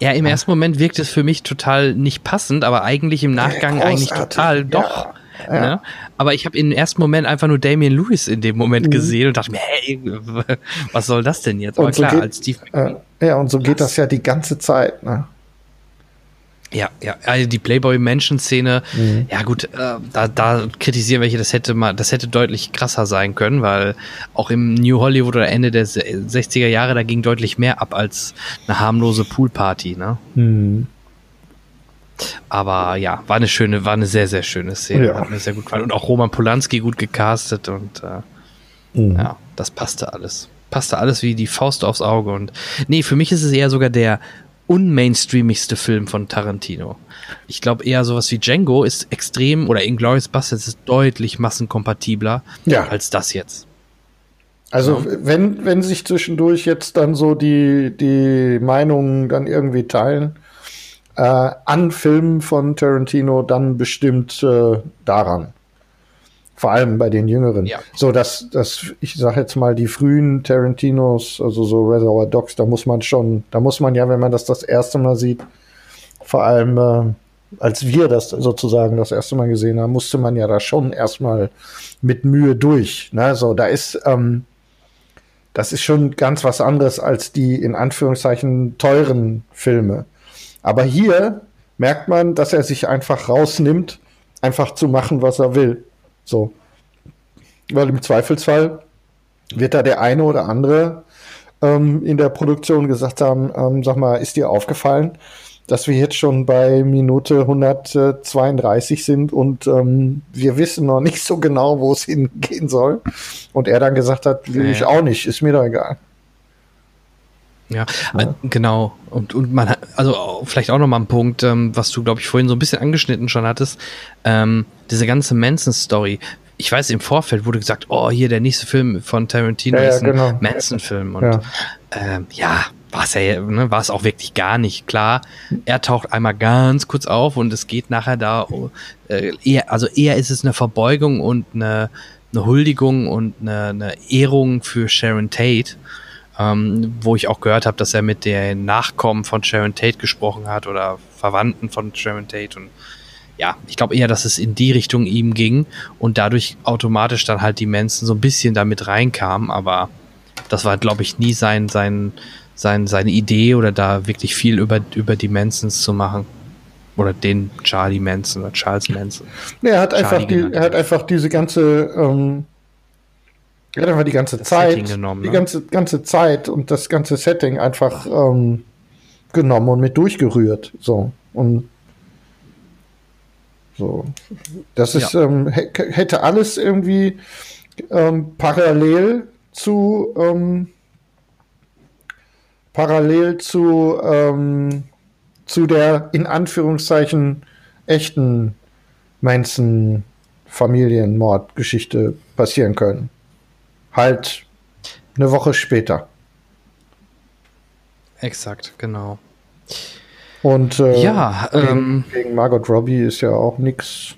Ja, im ersten Moment wirkt es für mich total nicht passend, aber eigentlich im Nachgang eigentlich Großartig. total doch. Ja, ja. Ne? Aber ich habe im ersten Moment einfach nur Damian Lewis in dem Mhm. Moment gesehen und dachte mir, hey, was soll das denn jetzt? Aber Und so klar, geht- als Steve Äh, ja, und so geht das ja die ganze Zeit. Ne? Ja, ja, also die Playboy-Mansion-Szene, Mhm. ja gut, äh, da, da kritisieren welche, das hätte mal, das hätte deutlich krasser sein können, weil auch im New Hollywood oder Ende der se- 60er Jahre, da ging deutlich mehr ab als eine harmlose Poolparty, ne? Mhm. Aber ja, war eine schöne, war eine sehr, sehr schöne Szene. Ja. Hat mir sehr gut gefallen. Und auch Roman Polanski gut gecastet und äh, Mhm. ja, das passte alles. Passte alles wie die Faust aufs Auge. Und nee, für mich ist es eher sogar der unmainstreamigste Film von Tarantino. Ich glaube eher sowas wie Django ist extrem, oder Inglourious Basterds ist deutlich massenkompatibler Ja. als das jetzt. Also wenn, wenn sich zwischendurch jetzt dann so die, die Meinungen dann irgendwie teilen äh, an Filmen von Tarantino, dann bestimmt äh, daran. Vor allem bei den Jüngeren. Ja. So, dass, dass ich sage jetzt mal, die frühen Tarantinos, also so Reservoir Dogs, da muss man schon, da muss man ja, wenn man das das erste Mal sieht, vor allem äh, als wir das sozusagen das erste Mal gesehen haben, musste man ja da schon erstmal mit Mühe durch. Ne? So, da ist, ähm, das ist schon ganz was anderes als die in Anführungszeichen teuren Filme. Aber hier merkt man, dass er sich einfach rausnimmt, einfach zu machen, was er will. So. Weil im Zweifelsfall wird da der eine oder andere ähm, in der Produktion gesagt haben, ähm, sag mal, ist dir aufgefallen, dass wir jetzt schon bei Minute 132 sind und ähm, wir wissen noch nicht so genau, wo es hingehen soll. Und er dann gesagt hat, will ich auch nicht, ist mir doch egal. Ja, äh, genau. Und, und man hat, also vielleicht auch noch mal ein Punkt, ähm, was du, glaube ich, vorhin so ein bisschen angeschnitten schon hattest. Ähm, diese ganze Manson-Story. Ich weiß, im Vorfeld wurde gesagt, oh, hier der nächste Film von Tarantino Ja, ja, ist ein genau. Manson-Film. Und Ja. ähm, ja, war es ja, ne, war es auch wirklich gar nicht klar. Er taucht einmal ganz kurz auf und es geht nachher da, oh, äh, eher, also eher ist es eine Verbeugung und eine, eine Huldigung und eine, eine Ehrung für Sharon Tate ähm, wo ich auch gehört habe, dass er mit den Nachkommen von Sharon Tate gesprochen hat oder Verwandten von Sharon Tate und ja, ich glaube eher, dass es in die Richtung ihm ging und dadurch automatisch dann halt die Manson so ein bisschen damit reinkam, aber das war, glaube ich, nie sein, sein, sein, seine Idee oder da wirklich viel über, über die Mansons zu machen. Oder den Charlie Manson oder Charles Manson. Nee, er hat Charlie einfach, die, genannt. er hat einfach diese ganze, ähm, er hat einfach die ganze Zeit, genommen, die ne? ganze, ganze Zeit und das ganze Setting einfach ähm, genommen und mit durchgerührt. So. Und so. Das ist, ähm, hä- hätte alles irgendwie ähm, parallel zu ähm, parallel zu ähm, zu der in Anführungszeichen echten Manson Familienmordgeschichte passieren können. Halt eine Woche später. exakt, genau. Und äh, Ja, gegen, ähm, gegen Margot Robbie ist ja auch nichts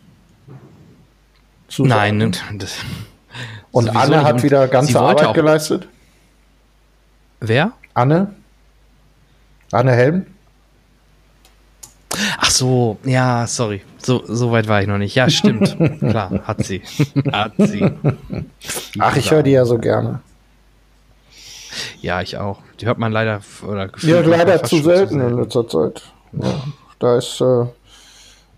zu Nein, sagen. das, Und Anne hat wieder ganze Arbeit geleistet. wer? Anne? Anne Helm? So, ja, sorry. So, so weit war ich noch nicht. Ja, stimmt. Klar, hat sie. hat sie. Ach, ich höre die ja so gerne. Ja, ich auch. Die hört man leider oder Ja, leider zu selten in letzter Zeit. Ja, da ist, äh,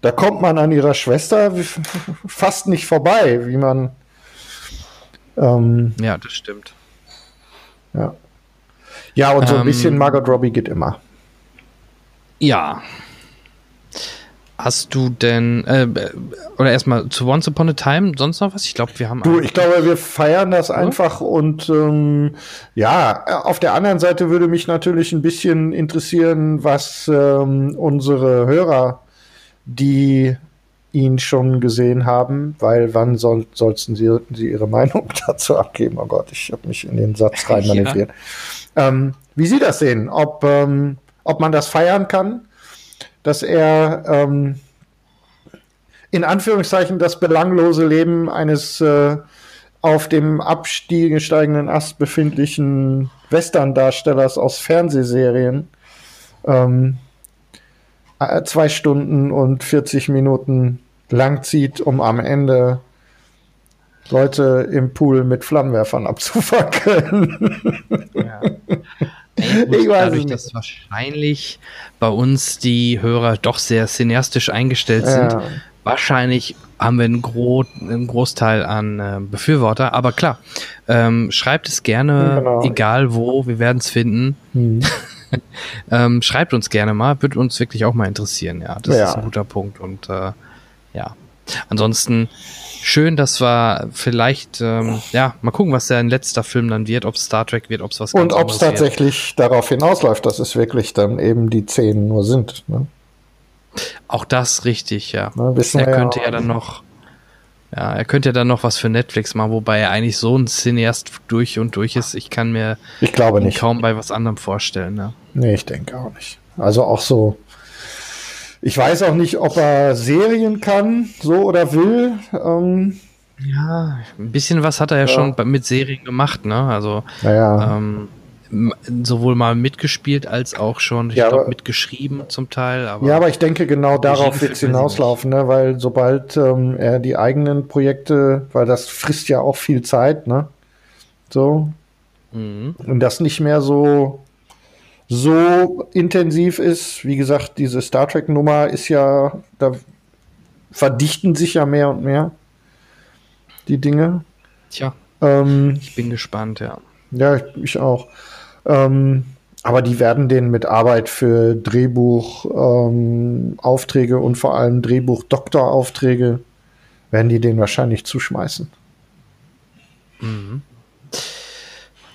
da kommt man an ihrer Schwester fast nicht vorbei, wie man, ähm, Ja, das stimmt. ja. Ja, und so ein Ähm, bisschen Margot Robbie geht immer. Ja. Hast du denn, äh, oder erstmal zu Once Upon a Time, sonst noch was? Ich glaube, wir haben. Du, ich glaube, wir feiern das einfach und ähm, ja, auf der anderen Seite würde mich natürlich ein bisschen interessieren, was ähm, unsere Hörer, die ihn schon gesehen haben, weil wann soll, sollten sie, sie ihre Meinung dazu abgeben? Oh Gott, ich habe mich in den Satz rein Ja. Ähm, wie Sie das sehen, ob, ähm, ob man das feiern kann, dass er ähm, in Anführungszeichen das belanglose Leben eines äh, auf dem Abstieg steigenden Ast befindlichen Western-Darstellers aus Fernsehserien ähm, äh, zwei Stunden und 40 Minuten lang zieht, um am Ende Leute im Pool mit Flammenwerfern abzufackeln. Ja. Ich weiß dadurch, nicht. dass wahrscheinlich bei uns die Hörer doch sehr cineastisch eingestellt sind, Ja. wahrscheinlich haben wir einen, Gro einen Großteil an äh, Befürworter. Aber klar, ähm, schreibt es gerne, Genau. egal wo, wir werden es finden. Hm. Ähm, schreibt uns gerne mal, wird uns wirklich auch mal interessieren. Ja, das Ja. ist ein guter Punkt. Und äh, ja, ansonsten schön, dass wir vielleicht, ähm, ja, mal gucken, was der letzter Film dann wird, ob es Star Trek wird, ob es was Und ob es anderes wird. tatsächlich darauf hinausläuft, dass es wirklich dann eben die zehn nur sind. Ne? Auch das richtig, ja. Ne, wissen er könnte auch ja dann noch, ja, er könnte ja dann noch was für Netflix machen, wobei er eigentlich so ein Cineast durch und durch ist. Ich kann mir Ich glaube nicht. kaum bei was anderem vorstellen. Ne? Nee, ich denke auch nicht. Also auch so. Ich weiß auch nicht, ob er Serien kann, so oder will. Ähm, Ja, ein bisschen was hat er ja, schon bei- mit Serien gemacht, ne? Also naja, ähm, sowohl mal mitgespielt als auch schon, ich Ja, glaube, mitgeschrieben zum Teil. Aber ja, aber ich denke, genau darauf wird es hinauslaufen, ne? weil sobald ähm, er die eigenen Projekte, weil das frisst ja auch viel Zeit, ne? So, Mhm. und das nicht mehr so so intensiv ist. Wie gesagt, diese Star Trek Nummer ist ja, da verdichten sich ja mehr und mehr die Dinge. Tja, Ähm, ich bin gespannt, ja. ja, ich, auch. Ähm, aber die werden den mit Arbeit für Drehbuch ähm, und vor allem Drehbuch Doktoraufträge werden die den wahrscheinlich zuschmeißen.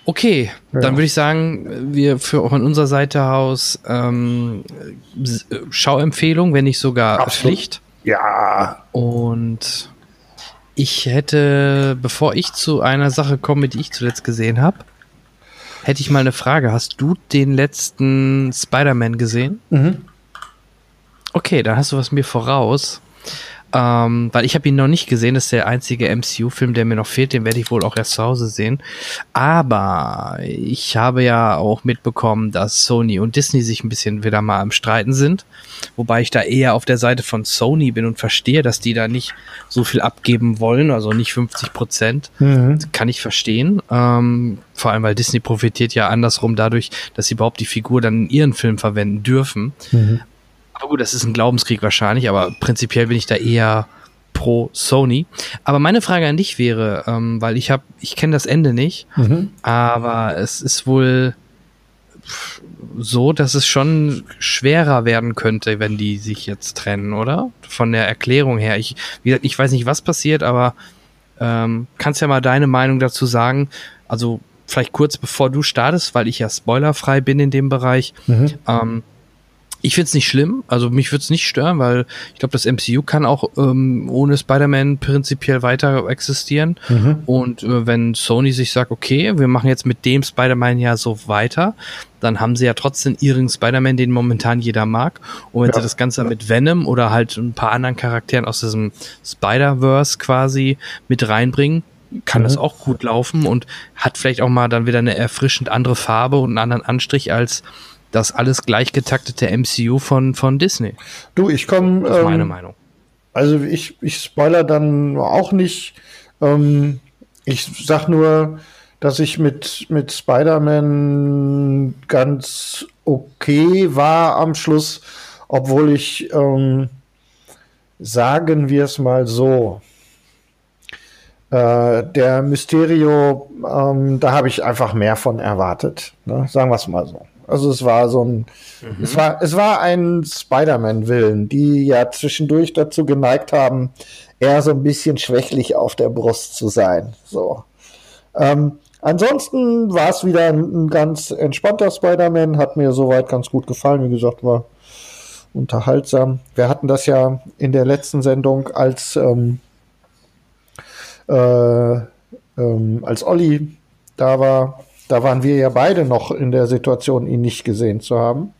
Okay, Ja. dann würde ich sagen, wir für von unserer Seite aus ähm, äh, Schauempfehlung, wenn nicht sogar Absolut. Pflicht. Ja, Und ich hätte, bevor ich zu einer Sache komme, die ich zuletzt gesehen habe, hätte ich mal eine Frage. Hast du den letzten Spider-Man gesehen? mhm. Okay, dann hast du was mir voraus. Ähm, weil ich habe ihn noch nicht gesehen, das ist der einzige MCU-Film, der mir noch fehlt, den werde ich wohl auch erst zu Hause sehen. Aber ich habe ja auch mitbekommen, dass Sony und Disney sich ein bisschen wieder mal am Streiten sind. Wobei ich da eher auf der Seite von Sony bin und verstehe, dass die da nicht so viel abgeben wollen, also nicht 50 Prozent. Mhm. Kann ich verstehen. Ähm, vor allem, weil Disney profitiert ja andersrum dadurch, dass sie überhaupt die Figur dann in ihren Filmen verwenden dürfen. Mhm. Aber gut, das ist ein Glaubenskrieg wahrscheinlich, aber prinzipiell bin ich da eher pro Sony. Aber meine Frage an dich wäre, ähm, weil ich habe, ich kenne das Ende nicht, Mhm. aber es ist wohl so, dass es schon schwerer werden könnte, wenn die sich jetzt trennen, oder? Von der Erklärung her. Ich, wie gesagt, ich weiß nicht, was passiert, aber ähm, kannst ja mal deine Meinung dazu sagen. Also vielleicht kurz bevor du startest, weil ich ja spoilerfrei bin in dem Bereich. Mhm. Ähm, Ich finde es nicht schlimm, also mich würde es nicht stören, weil ich glaube, das MCU kann auch ähm, ohne Spider-Man prinzipiell weiter existieren. Mhm. Und äh, wenn Sony sich sagt, okay, wir machen jetzt mit dem Spider-Man ja so weiter, dann haben sie ja trotzdem ihren Spider-Man, den momentan jeder mag. Und wenn ja. sie das Ganze mit Venom oder halt ein paar anderen Charakteren aus diesem Spider-Verse quasi mit reinbringen, kann mhm. das auch gut laufen und hat vielleicht auch mal dann wieder eine erfrischend andere Farbe und einen anderen Anstrich als das alles gleichgetaktete MCU von, von Disney. Du, ich komme. Das ist meine ähm, Meinung. Also ich, ich spoiler dann auch nicht. Ähm, ich sag nur, dass ich mit, mit Spider-Man ganz okay war am Schluss, obwohl ich, ähm, sagen wir es mal so, äh, der Mysterio, ähm, da habe ich einfach mehr von erwartet. Ne? Sagen wir es mal so. Also es war so ein, mhm. es war, es war ein Spider-Man-Willen, die ja zwischendurch dazu geneigt haben, eher so ein bisschen schwächlich auf der Brust zu sein. So. Ähm, ansonsten war es wieder ein, ein ganz entspannter Spider-Man, hat mir soweit ganz gut gefallen. Wie gesagt, war unterhaltsam. Wir hatten das ja in der letzten Sendung als ähm, äh, ähm, als Olli da war, da waren wir ja beide noch in der Situation, ihn nicht gesehen zu haben,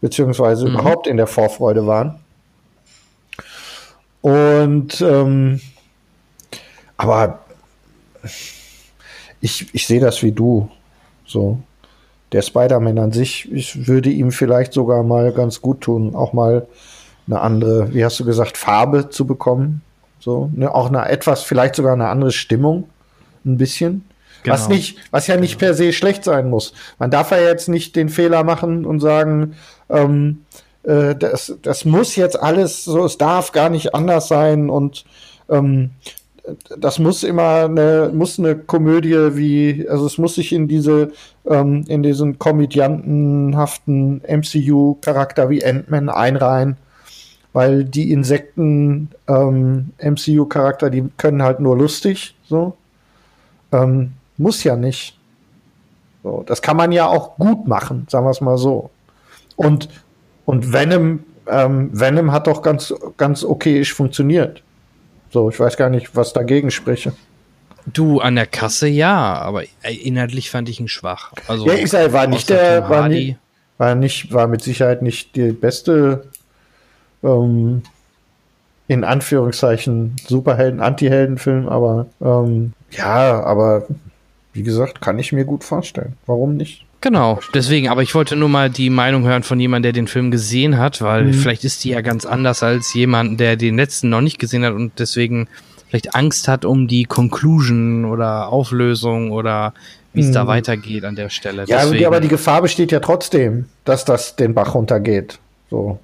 beziehungsweise mhm. überhaupt in der Vorfreude waren. Und ähm, aber ich, ich sehe das wie du. So. Der Spider-Man an sich, ich würde ihm vielleicht sogar mal ganz gut tun, auch mal eine andere, wie hast du gesagt, Farbe zu bekommen. So, ne, auch eine etwas, vielleicht sogar eine andere Stimmung. Ein bisschen. Genau. Was nicht, was ja nicht per se schlecht sein muss. Man darf ja jetzt nicht den Fehler machen und sagen, ähm, äh, das, das muss jetzt alles so, es darf gar nicht anders sein und ähm, das muss immer eine, muss eine Komödie wie, also es muss sich in diese, ähm, in diesen komödiantenhaften MCU-Charakter wie Ant-Man einreihen, weil die Insekten ähm, MCU-Charakter, die können halt nur lustig, so. Ähm, muss ja nicht. So, das kann man ja auch gut machen, sagen wir es mal so. Und, und Venom, ähm, Venom hat doch ganz, ganz okayisch funktioniert. So, ich weiß gar nicht, was dagegen spreche. Du, an der Kasse ja, aber inhaltlich fand ich ihn schwach. Also, ja, ich sage, war nicht der, war nicht, war nicht, war mit Sicherheit nicht die beste, ähm, in Anführungszeichen Superhelden, Anti-Helden-Film, aber ähm, ja, aber wie gesagt, kann ich mir gut vorstellen. Warum nicht? Genau, deswegen, aber ich wollte nur mal die Meinung hören von jemandem, der den Film gesehen hat, weil mhm. vielleicht ist die ja ganz anders als jemand, der den letzten noch nicht gesehen hat und deswegen vielleicht Angst hat um die Conclusion oder Auflösung oder wie es mhm. da weitergeht an der Stelle. Ja, deswegen. aber die Gefahr besteht ja trotzdem, dass das den Bach runtergeht. So.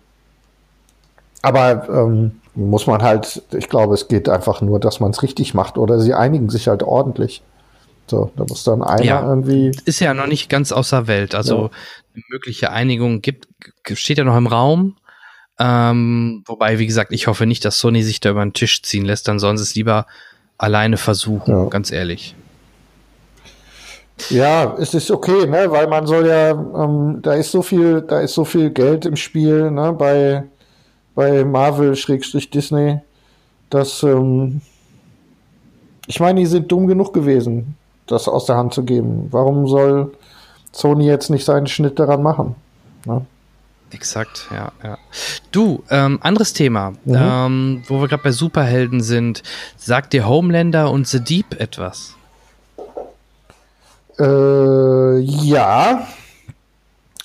Aber ähm, muss man halt, ich glaube, es geht einfach nur, dass man es richtig macht oder sie einigen sich halt ordentlich. So, da muss dann einer ja, irgendwie. Ist ja noch nicht ganz außer Welt. Also ja. eine mögliche Einigung gibt, steht ja noch im Raum. Ähm, wobei, wie gesagt, ich hoffe nicht, dass Sony sich da über den Tisch ziehen lässt, dann sollen sie es lieber alleine versuchen, ja. ganz ehrlich. Ja, es ist okay, ne, weil man soll ja, ähm, da ist so viel, da ist so viel Geld im Spiel, ne, bei, bei Marvel-Disney, dass, ähm, ich meine, die sind dumm genug gewesen das aus der Hand zu geben. Warum soll Sony jetzt nicht seinen Schnitt daran machen? Ne? Exakt, ja, ja. Du, ähm, anderes Thema, mhm. ähm, wo wir gerade bei Superhelden sind. Sagt dir Homelander und The Deep etwas? Äh, ja,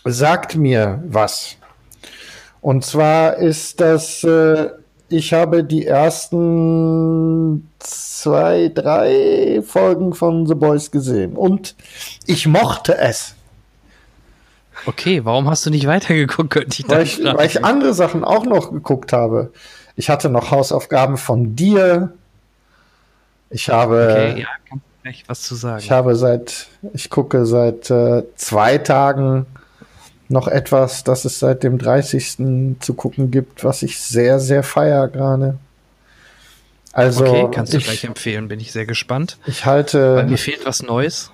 sagt mir was. Und zwar ist das äh, ich habe die ersten zwei, drei Folgen von The Boys gesehen und ich mochte es. Okay, warum hast du nicht weitergeguckt? Könnte ich weil, ich, weil ich andere Sachen auch noch geguckt habe. Ich hatte noch Hausaufgaben von dir. Ich habe. Okay, ja, was zu sagen. Ich habe seit, ich gucke seit äh, zwei Tagen noch etwas, das es seit dem 30. zu gucken gibt, was ich sehr, sehr feier gerade. Also, okay, kannst du ich, gleich empfehlen, bin ich sehr gespannt. Ich halte. Weil mir fehlt was Neues.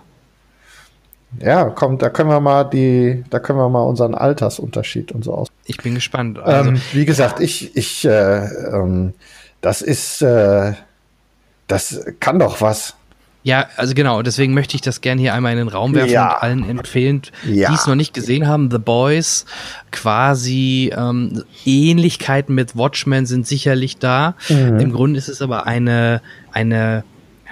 Ja, komm, da können wir mal die, da können wir mal unseren Altersunterschied und so aus. ich bin gespannt. Also, ähm, wie gesagt, ich, ich, äh, ähm, das ist, äh, das kann doch was. Ja, also genau, deswegen möchte ich das gerne hier einmal in den Raum werfen Ja. und allen empfehlen, Ja. die es noch nicht gesehen haben. The Boys, quasi ähm, Ähnlichkeiten mit Watchmen sind sicherlich da. Mhm. Im Grunde ist es aber eine, eine,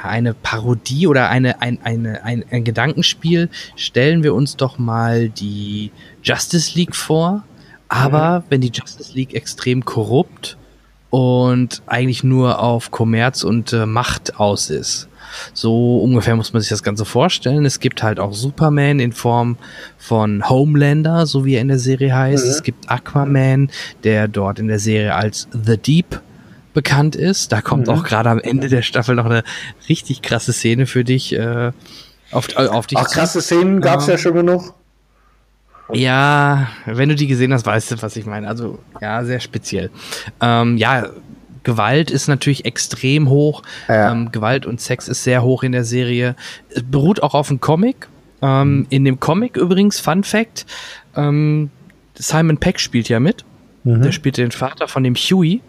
eine Parodie oder eine, ein, eine, ein, ein Gedankenspiel. Stellen wir uns doch mal die Justice League vor, aber wenn die Justice League extrem korrupt und eigentlich nur auf Kommerz und äh, Macht aus ist. So ungefähr muss man sich das Ganze vorstellen. Es gibt halt auch Superman in Form von Homelander, so wie er in der Serie heißt. Es gibt Aquaman, der dort in der Serie als The Deep bekannt ist. Da kommt auch gerade am Ende der Staffel noch eine richtig krasse Szene für dich äh, auf, äh, auf dich Ach, krasse Szenen gab's ja schon genug. Ja, wenn du die gesehen hast, weißt du, was ich meine. Also, ja, sehr speziell. Ähm, ja, Gewalt ist natürlich extrem hoch. Ja. Ähm, Gewalt und Sex ist sehr hoch in der Serie. Es beruht auch auf einem Comic. Ähm, in dem Comic übrigens, Fun Fact, ähm, Simon Peck spielt ja mit. Der spielt den Vater von dem Huey.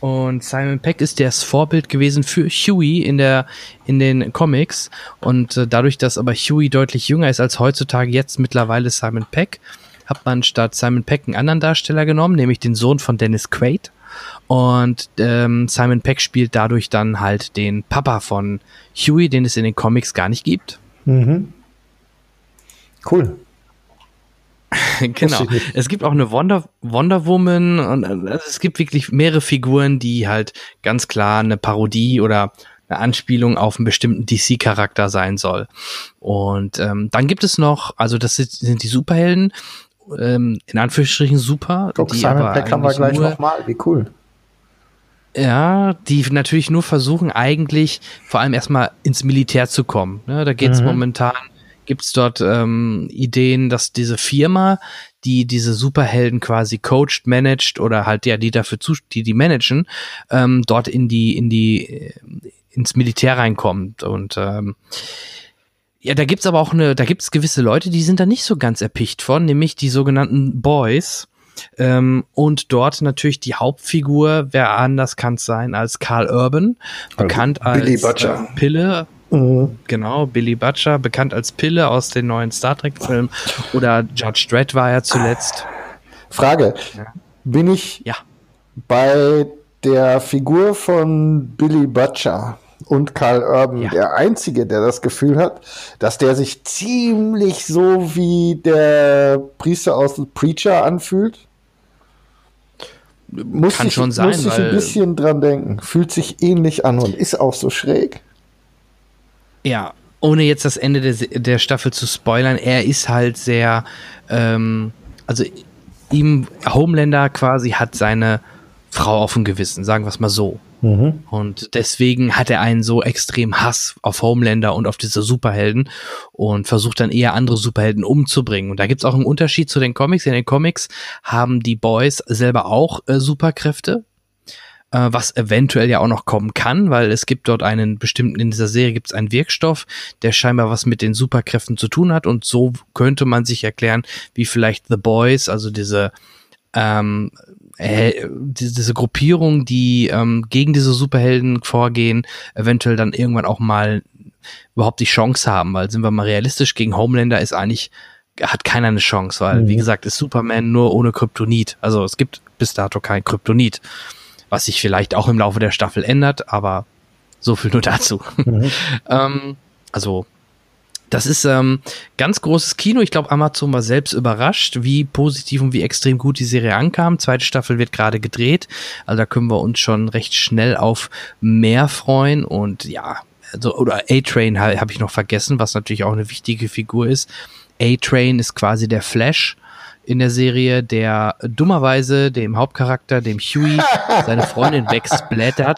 Und Simon Peck ist das Vorbild gewesen für Huey in der in den Comics und äh, dadurch, dass aber Huey deutlich jünger ist als heutzutage jetzt mittlerweile Simon Peck, hat man statt Simon Peck einen anderen Darsteller genommen, nämlich den Sohn von Dennis Quaid. Und ähm, Simon Peck spielt dadurch dann halt den Papa von Huey, den es in den Comics gar nicht gibt. Mhm. Cool. genau. Es gibt auch eine Wonder, Wonder Woman und also es gibt wirklich mehrere Figuren, die halt ganz klar eine Parodie oder eine Anspielung auf einen bestimmten DC-Charakter sein soll. Und ähm, dann gibt es noch, also das sind, sind die Superhelden, ähm, in Anführungsstrichen super, Guck, die Simon Peck haben wir gleich nochmal. Wie cool. Ja, die natürlich nur versuchen eigentlich vor allem erstmal ins Militär zu kommen. Ne, da geht es Mhm. momentan, gibt's dort ähm, Ideen, dass diese Firma, die diese Superhelden quasi coacht, managt oder halt ja, die dafür zu, die die managen, ähm, dort in die in die äh, ins Militär reinkommt und ähm, ja, da gibt's aber auch eine, da gibt's gewisse Leute, die sind da nicht so ganz erpicht von, nämlich die sogenannten Boys. Ähm, und dort natürlich die Hauptfigur, wer anders kann es sein als Carl Urban, bekannt als Billy Butcher. Äh, Pille, Mhm. genau, Billy Butcher, bekannt als Pille aus den neuen Star Trek-Filmen. Oder Judge Dredd war er zuletzt. Frage. Bin ich Ja. bei der Figur von Billy Butcher und Carl Urban Ja. der Einzige, der das Gefühl hat, dass der sich ziemlich so wie der Priester aus Preacher anfühlt? Muss Kann ich, schon sein, Muss ich ein bisschen dran denken. Fühlt sich ähnlich an und ist auch so schräg. Ja, ohne jetzt das Ende der, der Staffel zu spoilern, er ist halt sehr, ähm, also ihm, Homelander quasi hat seine Frau auf dem Gewissen, sagen wir es mal so. Und deswegen hat er einen so extrem Hass auf Homelander und auf diese Superhelden und versucht dann eher andere Superhelden umzubringen. Und da gibt's auch einen Unterschied zu den Comics. In den Comics haben die Boys selber auch äh, Superkräfte, äh, was eventuell ja auch noch kommen kann, weil es gibt dort einen bestimmten, in dieser Serie gibt es einen Wirkstoff, der scheinbar was mit den Superkräften zu tun hat und so könnte man sich erklären, wie vielleicht The Boys, also diese ähm, äh, diese, diese Gruppierung, die ähm, gegen diese Superhelden vorgehen, eventuell dann irgendwann auch mal überhaupt die Chance haben, weil sind wir mal realistisch, gegen Homelander ist eigentlich, hat keiner eine Chance, weil, wie gesagt, ist Superman nur ohne Kryptonit. Also es gibt bis dato kein Kryptonit, was sich vielleicht auch im Laufe der Staffel ändert, aber so viel nur dazu. ähm, also das ist ähm, ganz großes Kino. Ich glaube, Amazon war selbst überrascht, wie positiv und wie extrem gut die Serie ankam. Zweite Staffel wird gerade gedreht. Also da können wir uns schon recht schnell auf mehr freuen. Und ja, also, oder A-Train habe hab ich noch vergessen, was natürlich auch eine wichtige Figur ist. A-Train ist quasi der Flash in der Serie, der dummerweise dem Hauptcharakter, dem Huey, seine Freundin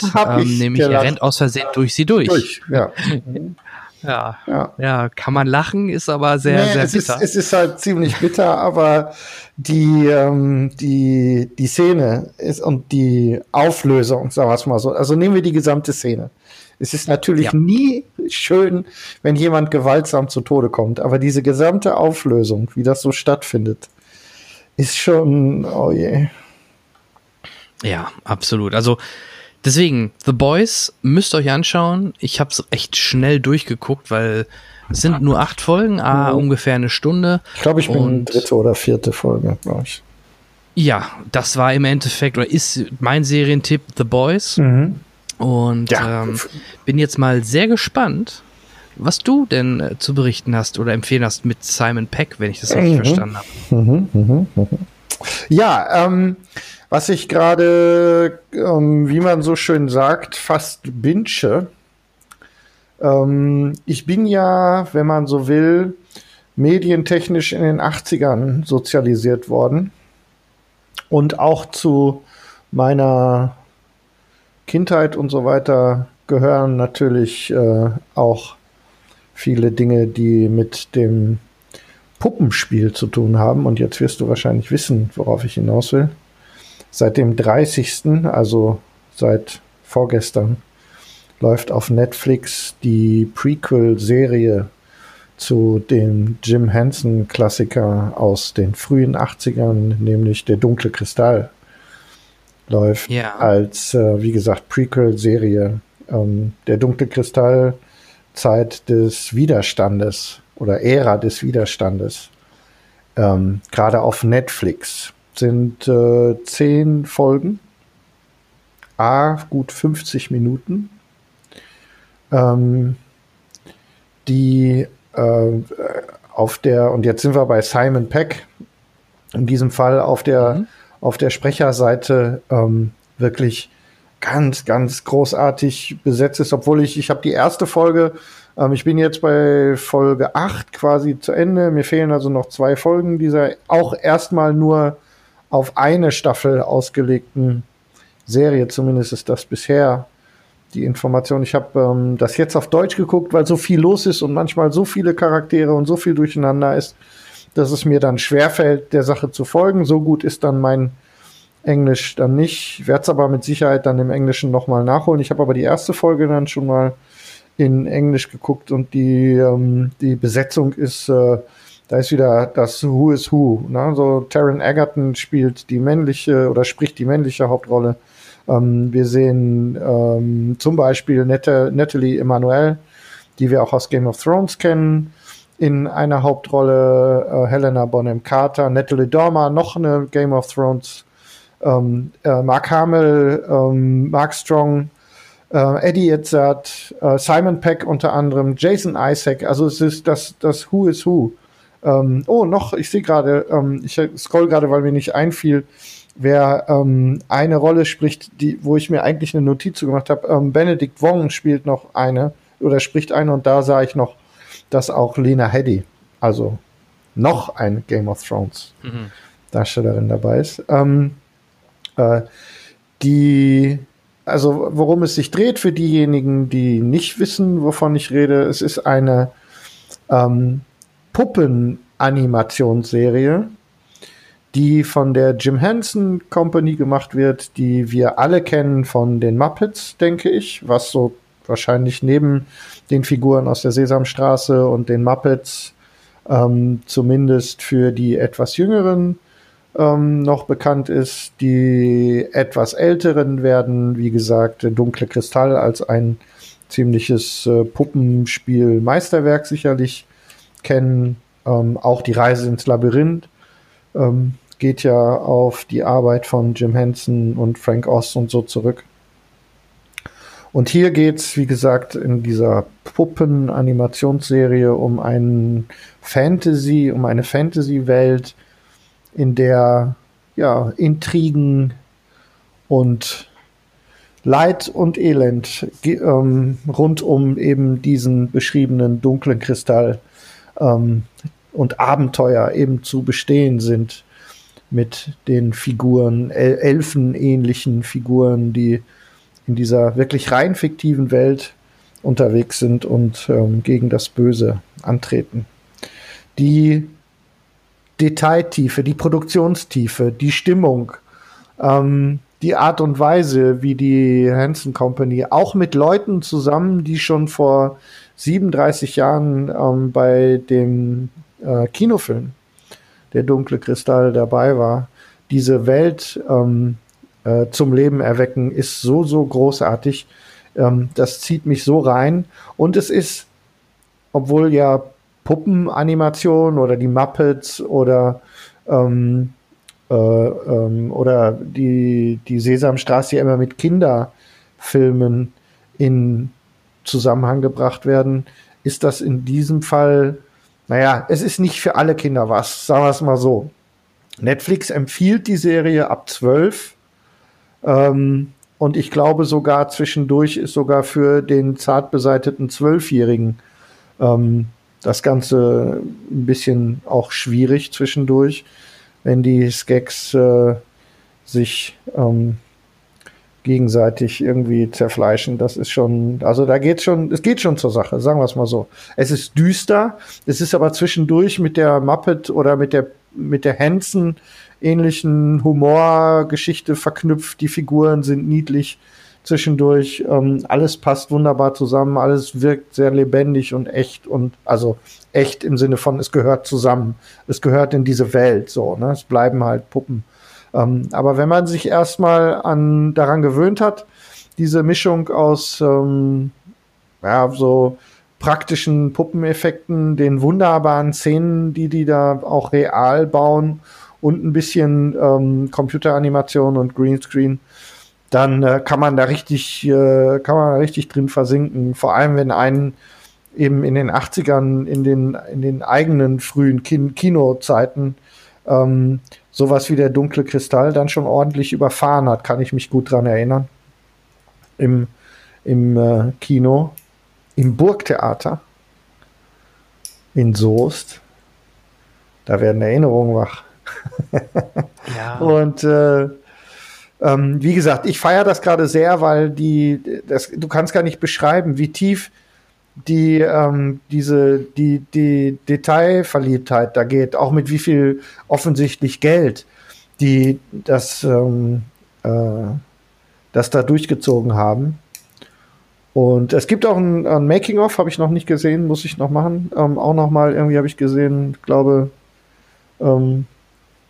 ich Ähm, nämlich er gelacht. rennt aus Versehen durch sie durch. Durch, ja. Ja. ja. Ja, kann man lachen, ist aber sehr, Nee, sehr es, ist, bitter. es ist halt ziemlich bitter, aber die, ähm, die, die Szene ist und die Auflösung, sagen wir es mal so. Also nehmen wir die gesamte Szene. Es ist natürlich Ja. nie schön, wenn jemand gewaltsam zu Tode kommt, aber diese gesamte Auflösung, wie das so stattfindet, ist schon, oh je. Ja, absolut. Also deswegen, The Boys müsst ihr euch anschauen. Ich habe es echt schnell durchgeguckt, weil es sind nur acht Folgen, ah, Mhm. ungefähr eine Stunde. Ich glaube, ich bin dritte oder vierte Folge, glaube ich. Ja, das war im Endeffekt oder ist mein Serientipp The Boys. Mhm. Und Ja. ähm, bin jetzt mal sehr gespannt, was du denn äh, zu berichten hast oder empfehlen hast mit Simon Peck, wenn ich das richtig Mhm. verstanden habe. Mhm, mhm. Ja, ähm, was ich gerade, ähm, wie man so schön sagt, fast binge. Ähm, ich bin ja, wenn man so will, medientechnisch in den 80ern sozialisiert worden. Und auch zu meiner Kindheit und so weiter gehören natürlich äh, auch viele Dinge, die mit dem Puppenspiel zu tun haben. Und jetzt wirst du wahrscheinlich wissen, worauf ich hinaus will. Seit dem 30., also seit vorgestern, läuft auf Netflix die Prequel-Serie zu dem Jim Henson-Klassiker aus den frühen 80ern, nämlich Der dunkle Kristall. Läuft Ja. als, äh, wie gesagt, Prequel-Serie. Ähm, der dunkle Kristall, Zeit des Widerstandes oder Ära des Widerstandes. Ähm, Gerade auf Netflix sind äh, zehn Folgen, a gut 50 Minuten, ähm, die äh, auf der, und jetzt sind wir bei Simon Peck, in diesem Fall auf der, Mhm. auf der Sprecherseite ähm, wirklich ganz, ganz großartig besetzt ist, obwohl ich, ich habe die erste Folge, ähm, ich bin jetzt bei Folge 8 quasi zu Ende, mir fehlen also noch zwei Folgen dieser auch erstmal nur auf eine Staffel ausgelegten Serie, zumindest ist das bisher die Information. Ich habe ähm, das jetzt auf Deutsch geguckt, weil so viel los ist und manchmal so viele Charaktere und so viel durcheinander ist, dass es mir dann schwerfällt, der Sache zu folgen. So gut ist dann mein Englisch dann nicht. Ich werde es aber mit Sicherheit dann im Englischen nochmal nachholen. Ich habe aber die erste Folge dann schon mal in Englisch geguckt und die, ähm, die Besetzung ist, äh, da ist wieder das Who is Who. Ne? So Taron Egerton spielt die männliche oder spricht die männliche Hauptrolle. Ähm, wir sehen ähm, zum Beispiel Nette, Natalie Emanuel, die wir auch aus Game of Thrones kennen, in einer Hauptrolle äh, Helena Bonham Carter, Natalie Dormer, noch eine Game of Thrones, ähm, äh, Mark Hamill, ähm, Mark Strong, äh, Eddie Izzard, äh, Simon Peck unter anderem, Jason Isaac, also es ist das, das Who is Who. Ähm, oh, noch, ich sehe gerade, ähm, ich scroll gerade, weil mir nicht einfiel, wer ähm, eine Rolle spricht, die, wo ich mir eigentlich eine Notiz zu gemacht habe. Ähm, Benedict Wong spielt noch eine oder spricht eine und da sah ich noch, dass auch Lena Headey, also noch eine Game of Thrones Mhm. Darstellerin dabei ist. Ähm, äh, die, also worum es sich dreht für diejenigen, die nicht wissen, wovon ich rede, es ist eine ähm, Puppen-Animationsserie, die von der Jim Henson Company gemacht wird, die wir alle kennen von den Muppets, denke ich, was so wahrscheinlich neben den Figuren aus der Sesamstraße und den Muppets ähm, zumindest für die etwas jüngeren ähm, noch bekannt ist. Die etwas älteren werden, wie gesagt, Dunkle Kristall als ein ziemliches äh, Puppenspiel-Meisterwerk sicherlich kennen. Ähm, auch die Reise ins Labyrinth ähm, geht ja auf die Arbeit von Jim Henson und Frank Oz und so zurück. Und hier geht's, wie gesagt, in dieser Puppen-Animationsserie um einen Fantasy, um eine Fantasy-Welt, in der ja Intrigen und Leid und Elend ähm, rund um eben diesen beschriebenen dunklen Kristall ähm, und Abenteuer eben zu bestehen sind mit den Figuren, El elfenähnlichen Figuren, die in dieser wirklich rein fiktiven Welt unterwegs sind und ähm, gegen das Böse antreten. Die Detailtiefe, die Produktionstiefe, die Stimmung, ähm, die Art und Weise, wie die Hanson Company auch mit Leuten zusammen, die schon vor 37 Jahren ähm, bei dem äh, Kinofilm der dunkle Kristall dabei war. Diese Welt ähm, äh, zum Leben erwecken ist so, so großartig. Ähm, das zieht mich so rein. Und es ist, obwohl ja Puppenanimation oder die Muppets oder ähm, äh, ähm, oder die, die Sesamstraße immer mit Kinderfilmen in Zusammenhang gebracht werden, ist das in diesem Fall, naja, es ist nicht für alle Kinder was, sagen wir es mal so. Netflix empfiehlt die Serie ab 12. Ähm, und ich glaube sogar zwischendurch ist sogar für den zart beseiteten Zwölfjährigen ähm, das Ganze ein bisschen auch schwierig zwischendurch, wenn die Skeks äh, sich ähm, gegenseitig irgendwie zerfleischen. Das ist schon, also da geht schon, es geht schon zur Sache, sagen wir es mal so. Es ist düster, es ist aber zwischendurch mit der Muppet oder mit der mit der Hansen ähnlichen Humorgeschichte verknüpft. Die Figuren sind niedlich zwischendurch. Ähm, alles passt wunderbar zusammen, alles wirkt sehr lebendig und echt und also echt im Sinne von, es gehört zusammen. Es gehört in diese Welt so. Ne? Es bleiben halt Puppen. Ähm, aber wenn man sich erstmal an daran gewöhnt hat, diese Mischung aus ähm, ja, so praktischen Puppeneffekten, den wunderbaren Szenen, die die da auch real bauen und ein bisschen ähm, Computeranimation und Greenscreen, dann äh, kann man da richtig, äh, kann man richtig drin versinken. Vor allem, wenn einen eben in den 80ern, in den, in den eigenen frühen Kin Kinozeiten ähm, sowas wie der dunkle Kristall dann schon ordentlich überfahren hat, kann ich mich gut dran erinnern. Im, im äh, Kino, im Burgtheater in Soest. Da werden Erinnerungen wach. ja. Und äh, ähm, wie gesagt, ich feiere das gerade sehr, weil die, das, du kannst gar nicht beschreiben, wie tief die ähm, diese die die Detailverliebtheit da geht, auch mit wie viel offensichtlich Geld die das ähm, äh, das da durchgezogen haben. Und es gibt auch ein, ein Making-of, habe ich noch nicht gesehen, muss ich noch machen. Ähm, auch noch mal irgendwie habe ich gesehen, glaube ähm,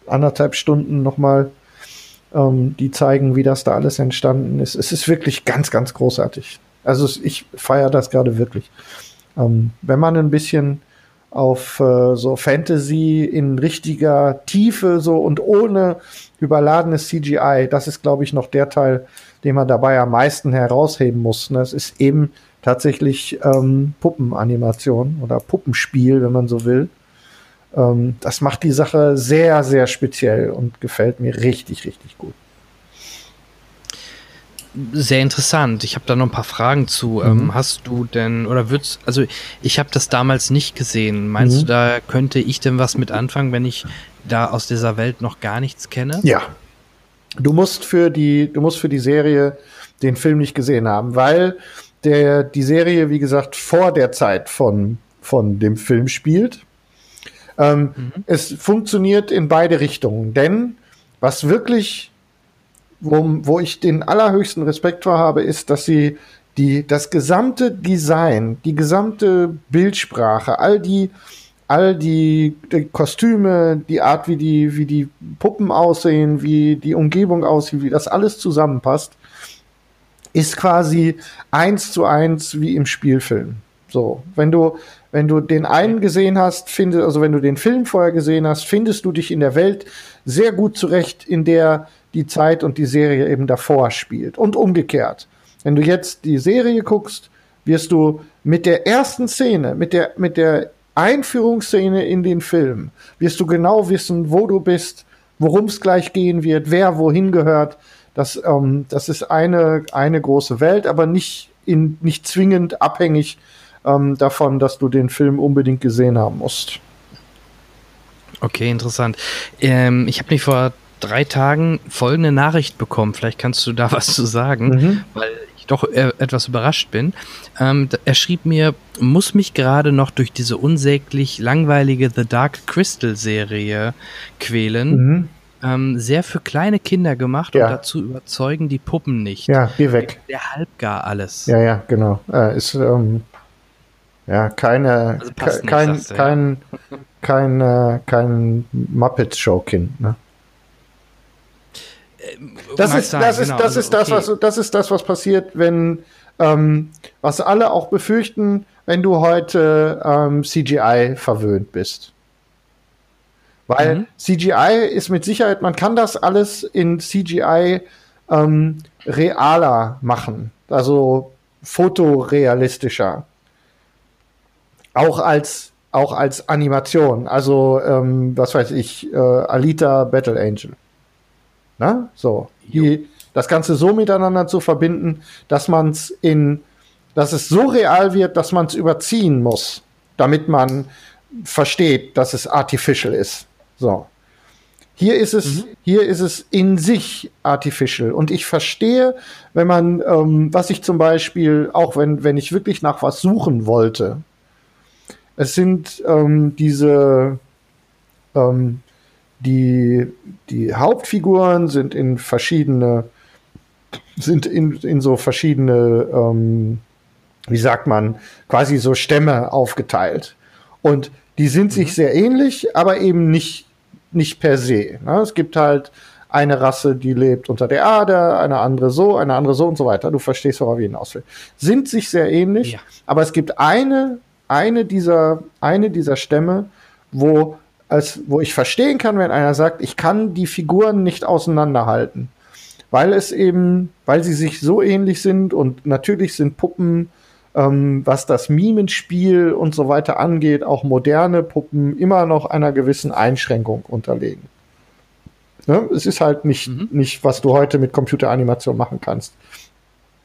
anderthalb Stunden noch mal ähm, die zeigen, wie das da alles entstanden ist. Es ist wirklich ganz, ganz großartig. Also ich feiere das gerade wirklich. Ähm, wenn man ein bisschen auf äh, so Fantasy in richtiger Tiefe so und ohne überladenes CGI, das ist, glaube ich, noch der Teil, den man dabei am meisten herausheben muss. Das ne? ist eben tatsächlich ähm, Puppenanimation oder Puppenspiel, wenn man so will. Ähm, das macht die Sache sehr, sehr speziell und gefällt mir richtig, richtig gut. Sehr interessant. Ich habe da noch ein paar Fragen zu. Mhm. Ähm, hast du denn, oder würdest, also ich habe das damals nicht gesehen. Meinst mhm. du, da könnte ich denn was mit anfangen, wenn ich da aus dieser Welt noch gar nichts kenne? Ja. Du musst für die, du musst für die Serie den Film nicht gesehen haben, weil der, die Serie, wie gesagt, vor der Zeit von, von dem Film spielt. Ähm, mhm. Es funktioniert in beide Richtungen, denn was wirklich, wo, wo ich den allerhöchsten Respekt vor habe, ist, dass sie die, das gesamte Design, die gesamte Bildsprache, all die, all die, die, Kostüme, die Art, wie die, wie die Puppen aussehen, wie die Umgebung aussieht, wie das alles zusammenpasst, ist quasi eins zu eins wie im Spielfilm. So, wenn du, wenn du den einen gesehen hast, finde, also wenn du den Film vorher gesehen hast, findest du dich in der Welt sehr gut zurecht, in der die Zeit und die Serie eben davor spielt. Und umgekehrt. Wenn du jetzt die Serie guckst, wirst du mit der ersten Szene, mit der, mit der Einführungsszene in den Film, wirst du genau wissen, wo du bist, worum es gleich gehen wird, wer wohin gehört. Das, ähm, das ist eine, eine große Welt, aber nicht, in, nicht zwingend abhängig ähm, davon, dass du den Film unbedingt gesehen haben musst. Okay, interessant. Ähm, ich habe mich vor drei Tagen folgende Nachricht bekommen. Vielleicht kannst du da was zu sagen, mhm. weil ich doch äh, etwas überrascht bin. Ähm, er schrieb mir, muss mich gerade noch durch diese unsäglich langweilige The Dark Crystal Serie quälen. Mhm. Ähm, sehr für kleine Kinder gemacht ja. und dazu überzeugen die Puppen nicht. Ja, geh weg. Der, halbgar alles. Ja, ja, genau. Äh, ist ähm, ja, keine, also kein, nicht, kein, kein, äh, kein Muppet-Show-Kind, ne? Das Mag ist, sein, das ist, genau, das also, ist das, okay. was, das ist das, was passiert, wenn, ähm, was alle auch befürchten, wenn du heute ähm, CGI verwöhnt bist. Weil Mhm. CGI ist mit Sicherheit, man kann das alles in CGI ähm, realer machen, also fotorealistischer. Auch als, auch als Animation. Also, ähm, was weiß ich, äh, Alita Battle Angel. Na? So. Die, das Ganze so miteinander zu verbinden, dass man es in, dass es so real wird, dass man es überziehen muss, damit man versteht, dass es artificial ist. So. Hier ist es, hier ist es in sich artificial. Und ich verstehe, wenn man, ähm, was ich zum Beispiel, auch wenn, wenn ich wirklich nach was suchen wollte, es sind ähm, diese, ähm, die, die Hauptfiguren sind in verschiedene, sind in, in so verschiedene, ähm, wie sagt man, quasi so Stämme aufgeteilt. Und die sind sich sehr ähnlich, aber eben nicht, nicht per se. Ne? Es gibt halt eine Rasse, die lebt unter der Erde, eine andere so, eine andere so und so weiter. Du verstehst, worauf ich hinaus will. Sind sich sehr ähnlich, Ja. aber es gibt eine, eine dieser, eine dieser Stämme, wo, als, wo ich verstehen kann, wenn einer sagt, ich kann die Figuren nicht auseinanderhalten. Weil es eben, weil sie sich so ähnlich sind und natürlich sind Puppen, ähm, was das Mimenspiel und so weiter angeht, auch moderne Puppen immer noch einer gewissen Einschränkung unterlegen. Ne? Es ist halt nicht, nicht, was du heute mit Computeranimation machen kannst.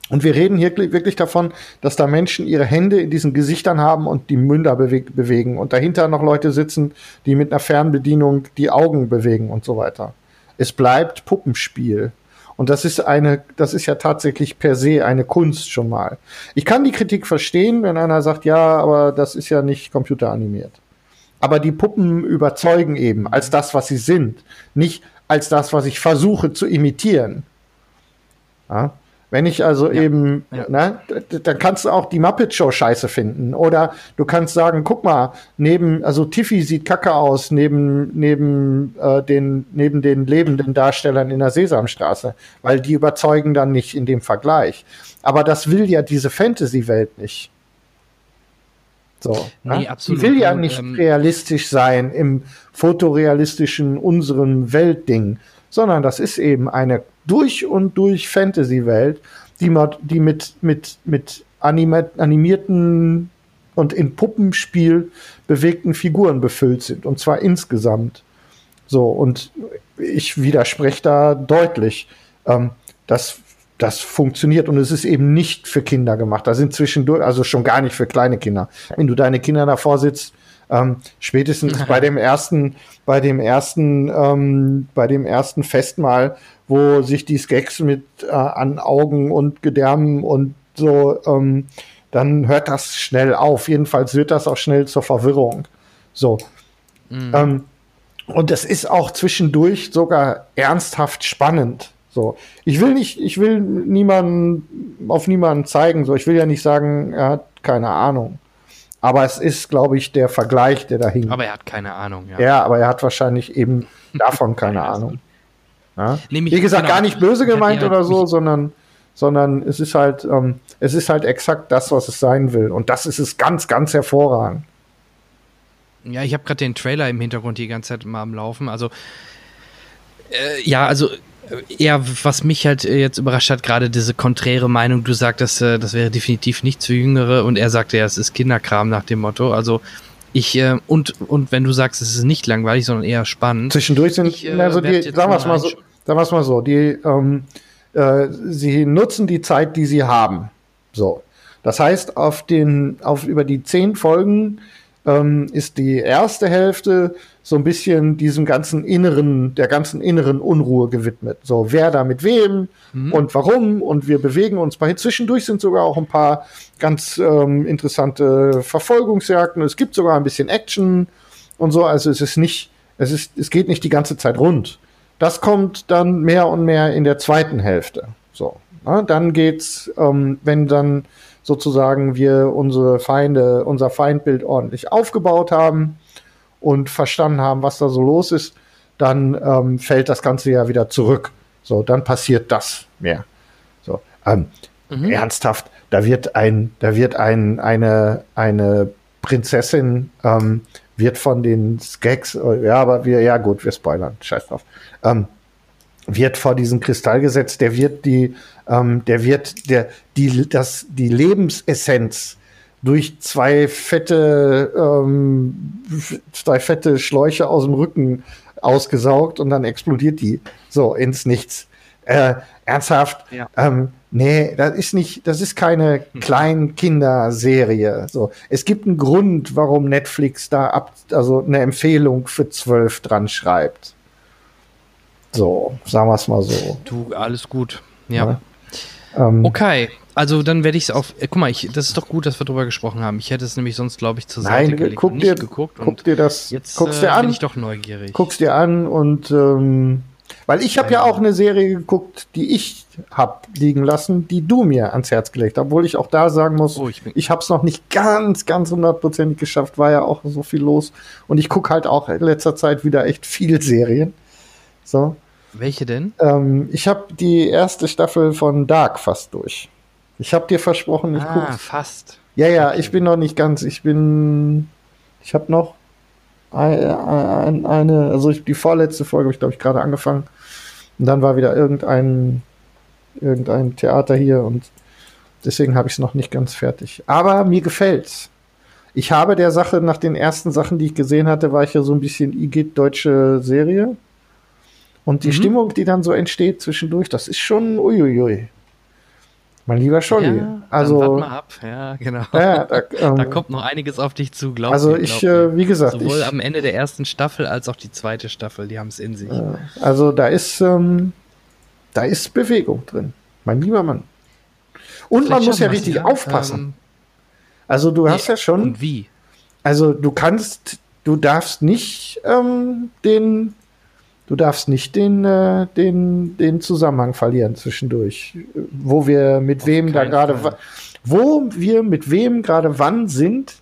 Und wir reden hier wirklich davon, dass da Menschen ihre Hände in diesen Gesichtern haben und die Münder beweg bewegen und dahinter noch Leute sitzen, die mit einer Fernbedienung die Augen bewegen und so weiter. Es bleibt Puppenspiel. Und das ist eine, das ist ja tatsächlich per se eine Kunst schon mal. Ich kann die Kritik verstehen, wenn einer sagt, ja, aber das ist ja nicht computeranimiert. Aber die Puppen überzeugen eben als das, was sie sind, nicht als das, was ich versuche zu imitieren. Ja? Wenn ich also eben, ja. ne, dann kannst du auch die Muppet Show scheiße finden. Oder du kannst sagen, guck mal, neben, also Tiffy sieht kacke aus, neben, neben, äh, den, neben den lebenden Darstellern in der Sesamstraße. Weil die überzeugen dann nicht in dem Vergleich. Aber das will ja diese Fantasy-Welt nicht. So. Nee, ne? absolut. Die will ja nicht ähm, realistisch sein im fotorealistischen unserem Weltding, sondern das ist eben eine durch und durch Fantasy-Welt, die, die mit, mit, mit animierten und in Puppenspiel bewegten Figuren befüllt sind. Und zwar insgesamt. So, und ich widerspreche da deutlich. Ähm, das, das funktioniert und es ist eben nicht für Kinder gemacht. Da sind zwischendurch, also schon gar nicht für kleine Kinder. Wenn du deine Kinder davor sitzt, ähm, spätestens bei dem ersten, bei dem ersten, ähm, bei dem ersten Festmahl, wo sich die Skeks mit äh, an Augen und Gedärmen und so, ähm, dann hört das schnell auf. Jedenfalls wird das auch schnell zur Verwirrung. So. Ähm, und es ist auch zwischendurch sogar ernsthaft spannend. So, ich will nicht, ich will niemanden auf niemanden zeigen. So, ich will ja nicht sagen, er hat keine Ahnung. Aber es ist, glaube ich, der Vergleich, der da hinkt. Aber er hat keine Ahnung, ja. Ja, aber er hat wahrscheinlich eben davon keine Ahnung. Ja? Nämlich- Wie gesagt, genau. gar nicht böse gemeint halt oder so, sondern, sondern es ist halt, ähm, es ist halt exakt das, was es sein will. Und das ist es ganz, ganz hervorragend. Ja, ich habe gerade den Trailer im Hintergrund die ganze Zeit mal am Laufen. Also, äh, ja, also eher, was mich halt äh, jetzt überrascht hat, gerade diese konträre Meinung. Du sagtest, äh, das wäre definitiv nichts für Jüngere und er sagte ja, es ist Kinderkram nach dem Motto. Also, ich, äh, und, und wenn du sagst, es ist nicht langweilig, sondern eher spannend. Zwischendurch sind, Ich, äh, also die, sagen wir es mal so, sagen wir es mal so, die, ähm, äh, sie nutzen die Zeit, die sie haben. So. Das heißt, auf den, auf über die zehn Folgen ähm, ist die erste Hälfte so ein bisschen diesem ganzen inneren, der ganzen inneren Unruhe gewidmet. So, wer da mit wem und warum und wir bewegen uns bei. Zwischendurch sind sogar auch ein paar ganz ähm, interessante Verfolgungsjagden. Es gibt sogar ein bisschen Action und so. Also es ist nicht, es ist, es geht nicht die ganze Zeit rund. Das kommt dann mehr und mehr in der zweiten Hälfte. So, ne? dann geht's, ähm, wenn dann sozusagen wir unsere Feinde, unser Feindbild ordentlich aufgebaut haben und verstanden haben, was da so los ist, dann ähm, fällt das Ganze ja wieder zurück. So, dann passiert das mehr. So, ähm, mhm. ernsthaft, da wird ein, da wird ein, eine, eine Prinzessin ähm, wird von den Skags, ja, aber wir, ja gut, wir spoilern, scheiß drauf, ähm, wird vor diesem Kristall gesetzt, der wird die, ähm, der wird der, die, das, die Lebensessenz durch zwei fette, ähm, zwei fette Schläuche aus dem Rücken ausgesaugt und dann explodiert die so ins Nichts. Äh, ernsthaft, ja. ähm, nee, das ist nicht, das ist keine hm. Kleinkinderserie. So, es gibt einen Grund, warum Netflix da ab, also eine Empfehlung für zwölf dran schreibt. So, sagen wir es mal so. Du, alles gut. Ja. ja. Ähm, okay, also dann werde ich es auf. Äh, guck mal, ich, das ist doch gut, dass wir drüber gesprochen haben. Ich hätte es nämlich sonst, glaube ich, zur Seite Nein, gelegt guck und dir, geguckt. Guck dir das. Jetzt guck's äh, dir an. bin ich doch neugierig. Guck's dir an und ähm, weil ich habe ja auch eine Serie geguckt, die ich hab liegen lassen, die du mir ans Herz gelegt hast. Obwohl ich auch da sagen muss, oh, ich, ich habe es noch nicht ganz, ganz hundertprozentig geschafft, war ja auch so viel los. Und ich gucke halt auch in letzter Zeit wieder echt viel Serien. So. Welche denn? Ähm, ich habe die erste Staffel von Dark fast durch. Ich habe dir versprochen, ich ah, gucke. fast. Ja, ja, ich bin noch nicht ganz. Ich bin. Ich habe noch eine, eine, also die vorletzte Folge habe ich, glaube ich, gerade angefangen. Und dann war wieder irgendein, irgendein Theater hier und deswegen habe ich es noch nicht ganz fertig. Aber mir gefällt's. Ich habe der Sache, nach den ersten Sachen, die ich gesehen hatte, war ich ja so ein bisschen Igitt deutsche Serie. Und die mhm. Stimmung, die dann so entsteht zwischendurch, das ist schon uiuiui. Mein lieber Scholli. Ja, also, mal ab, ja, genau. Ja, da, ähm, da, kommt noch einiges auf dich zu, glaub Also mir, ich, äh, wie gesagt. Sowohl ich, am Ende der ersten Staffel als auch die zweite Staffel, die haben es in sich. Äh, also da ist, ähm, da ist Bewegung drin. Mein lieber Mann. Und Vielleicht man muss ja richtig ja, aufpassen. Ähm, also du hast ja schon. Und wie? Also du kannst, du darfst nicht ähm, den du darfst nicht den, äh, den, den Zusammenhang verlieren zwischendurch, wo wir mit Auf wem da gerade, wo wir mit wem gerade wann sind,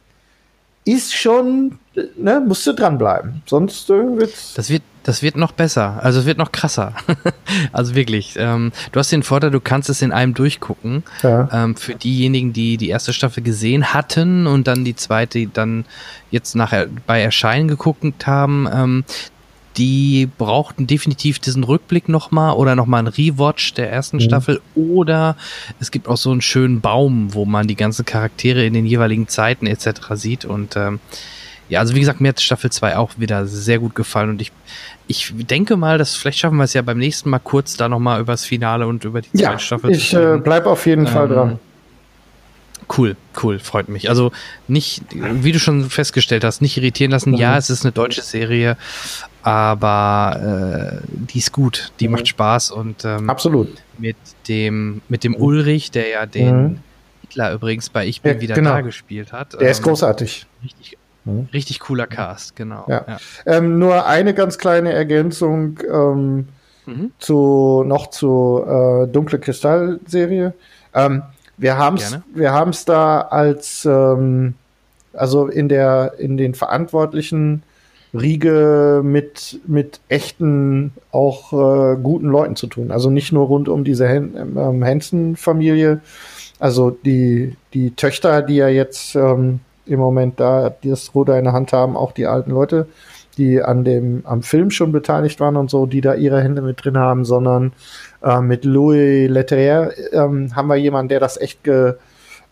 ist schon, ne, musst du dranbleiben, sonst äh, wird's. Das wird, das wird noch besser, also es wird noch krasser. also wirklich, ähm, du hast den Vorteil, du kannst es in einem durchgucken. Ja. Ähm, für diejenigen, die die erste Staffel gesehen hatten und dann die zweite dann jetzt nachher bei Erscheinen geguckt haben, ähm, die brauchten definitiv diesen Rückblick nochmal oder nochmal einen Rewatch der ersten mhm. Staffel oder es gibt auch so einen schönen Baum, wo man die ganzen Charaktere in den jeweiligen Zeiten etc. sieht und ähm, ja, also wie gesagt, mir hat Staffel 2 auch wieder sehr gut gefallen und ich, ich denke mal, dass vielleicht schaffen wir es ja beim nächsten Mal kurz da nochmal über das Finale und über die zweite ja, Staffel ich, zu Ich äh, bleib auf jeden ähm, Fall dran. Cool, cool, freut mich. Also nicht, wie du schon festgestellt hast, nicht irritieren lassen. Ja, mhm. es ist eine deutsche Serie, aber äh, die ist gut, die mhm. macht Spaß und ähm, absolut mit dem mit dem Ulrich, der ja den mhm. Hitler übrigens bei Ich bin ja, wieder genau. da gespielt hat. Der ähm, ist großartig. Richtig, mhm. richtig cooler Cast, genau. Ja. ja. Ähm, nur eine ganz kleine Ergänzung ähm, mhm. zu noch zu äh, Dunkle Kristall-Serie. Ähm, wir haben es wir haben's da als ähm, also in der in den Verantwortlichen Riege mit, mit echten, auch äh, guten Leuten zu tun. Also nicht nur rund um diese ähm, Hansen-Familie. Also die, die Töchter, die ja jetzt ähm, im Moment da das Ruder in der Hand haben, auch die alten Leute, die an dem, am Film schon beteiligt waren und so, die da ihre Hände mit drin haben, sondern äh, mit Louis Leterrier ähm, haben wir jemanden, der das echt ge,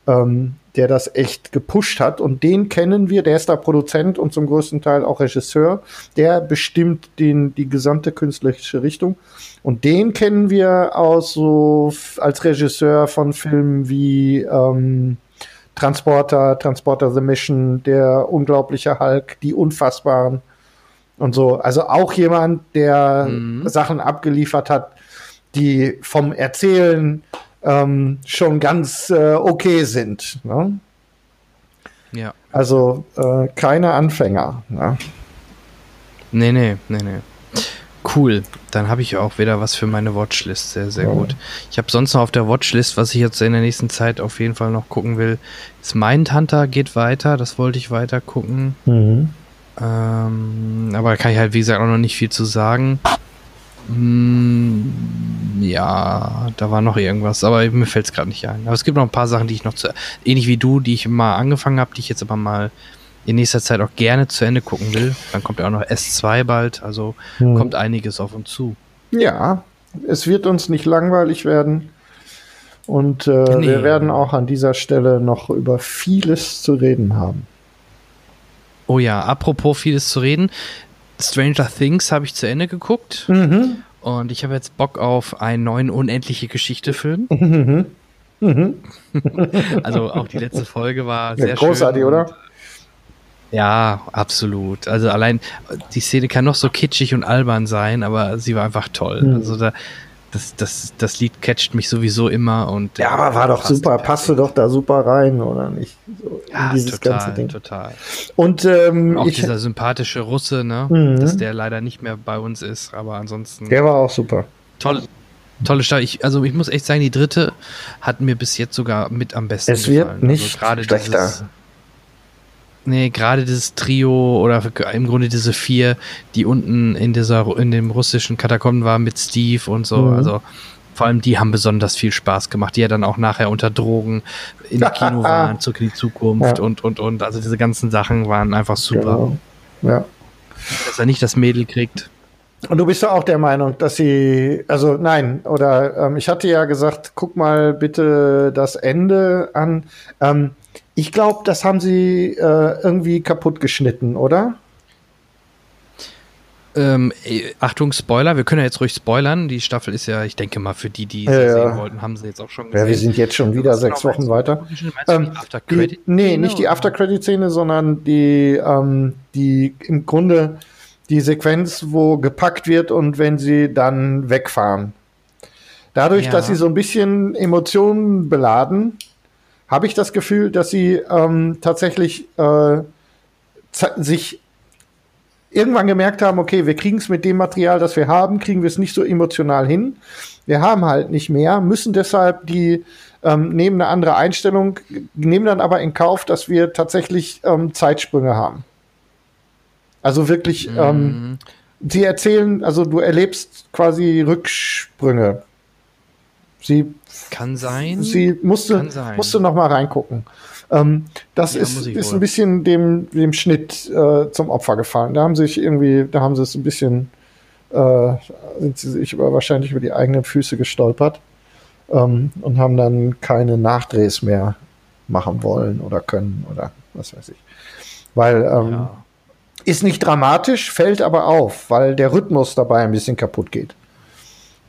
ähm, der das echt gepusht hat. Und den kennen wir, der ist da Produzent und zum größten Teil auch Regisseur. Der bestimmt den, die gesamte künstlerische Richtung. Und den kennen wir aus so als Regisseur von Filmen wie ähm, Transporter, Transporter The Mission, der unglaubliche Hulk, die Unfassbaren und so. Also auch jemand, der mhm. Sachen abgeliefert hat, die vom Erzählen ähm, schon ganz äh, okay sind. Ne? Ja. Also äh, keine Anfänger. Ne? Nee, nee, nee, nee. Cool. Dann habe ich auch wieder was für meine Watchlist. Sehr, sehr ja. gut. Ich habe sonst noch auf der Watchlist, was ich jetzt in der nächsten Zeit auf jeden Fall noch gucken will, ist Mindhunter geht weiter. Das wollte ich weiter gucken. Mhm. Ähm, aber da kann ich halt, wie gesagt, auch noch nicht viel zu sagen. Hm, ja, da war noch irgendwas, aber mir fällt es gerade nicht ein. Aber es gibt noch ein paar Sachen, die ich noch zu, ähnlich wie du, die ich mal angefangen habe, die ich jetzt aber mal in nächster Zeit auch gerne zu Ende gucken will. Dann kommt ja auch noch S2 bald, also hm. kommt einiges auf uns zu. Ja, es wird uns nicht langweilig werden. Und äh, nee. wir werden auch an dieser Stelle noch über vieles zu reden haben. Oh ja, apropos vieles zu reden. Stranger Things habe ich zu Ende geguckt. Mhm. Und ich habe jetzt Bock auf einen neuen unendliche Geschichte-Film. Mhm. Mhm. also auch die letzte Folge war sehr ja, großartig, schön. oder? Ja, absolut. Also allein die Szene kann noch so kitschig und albern sein, aber sie war einfach toll. Mhm. Also da, das, das, das Lied catcht mich sowieso immer und ja, aber war doch super, passte doch da super rein, oder nicht? So ja, dieses total, ganze Ding. total. Und ähm, auch ich, dieser sympathische Russe, ne, mhm. dass der leider nicht mehr bei uns ist, aber ansonsten. Der war auch super. Toll, tolle Stadt. Ich, also ich muss echt sagen, die dritte hat mir bis jetzt sogar mit am besten es gefallen. Wird nicht also schlechter. Nee, gerade dieses Trio oder im Grunde diese vier, die unten in dieser in dem russischen Katakomben waren mit Steve und so, mhm. also vor allem die haben besonders viel Spaß gemacht, die ja dann auch nachher unter Drogen in der Kino waren, zurück in die Zukunft ja. und und und. Also diese ganzen Sachen waren einfach super. Genau. Ja. Dass er nicht das Mädel kriegt. Und du bist ja auch der Meinung, dass sie, also nein, oder ähm, ich hatte ja gesagt, guck mal bitte das Ende an. Ähm, ich glaube, das haben sie äh, irgendwie kaputt geschnitten, oder? Ähm, äh, Achtung, Spoiler, wir können ja jetzt ruhig spoilern. Die Staffel ist ja, ich denke mal, für die, die ja, sie ja. sehen wollten, haben sie jetzt auch schon gesehen. Ja, wir sind jetzt schon wieder sechs genau, Wochen weiter. Ähm, die, nee, nicht die After-Credit-Szene, sondern die, ähm, die im Grunde die Sequenz, wo gepackt wird und wenn sie dann wegfahren. Dadurch, ja. dass sie so ein bisschen Emotionen beladen, habe ich das Gefühl, dass sie ähm, tatsächlich äh, sich irgendwann gemerkt haben, okay, wir kriegen es mit dem Material, das wir haben, kriegen wir es nicht so emotional hin. Wir haben halt nicht mehr, müssen deshalb die ähm, nehmen eine andere Einstellung, nehmen dann aber in Kauf, dass wir tatsächlich ähm, Zeitsprünge haben. Also wirklich, mhm. ähm, sie erzählen, also du erlebst quasi Rücksprünge. Sie kann sein. Sie musste, sein. musste noch mal reingucken. Ähm, das ja, ist, ist ein bisschen dem, dem Schnitt äh, zum Opfer gefallen. Da haben sie sich irgendwie, da haben sie es ein bisschen, äh, sind sie sich über, wahrscheinlich über die eigenen Füße gestolpert ähm, und haben dann keine Nachdrehs mehr machen wollen oder können oder was weiß ich. Weil ähm, ja. ist nicht dramatisch, fällt aber auf, weil der Rhythmus dabei ein bisschen kaputt geht.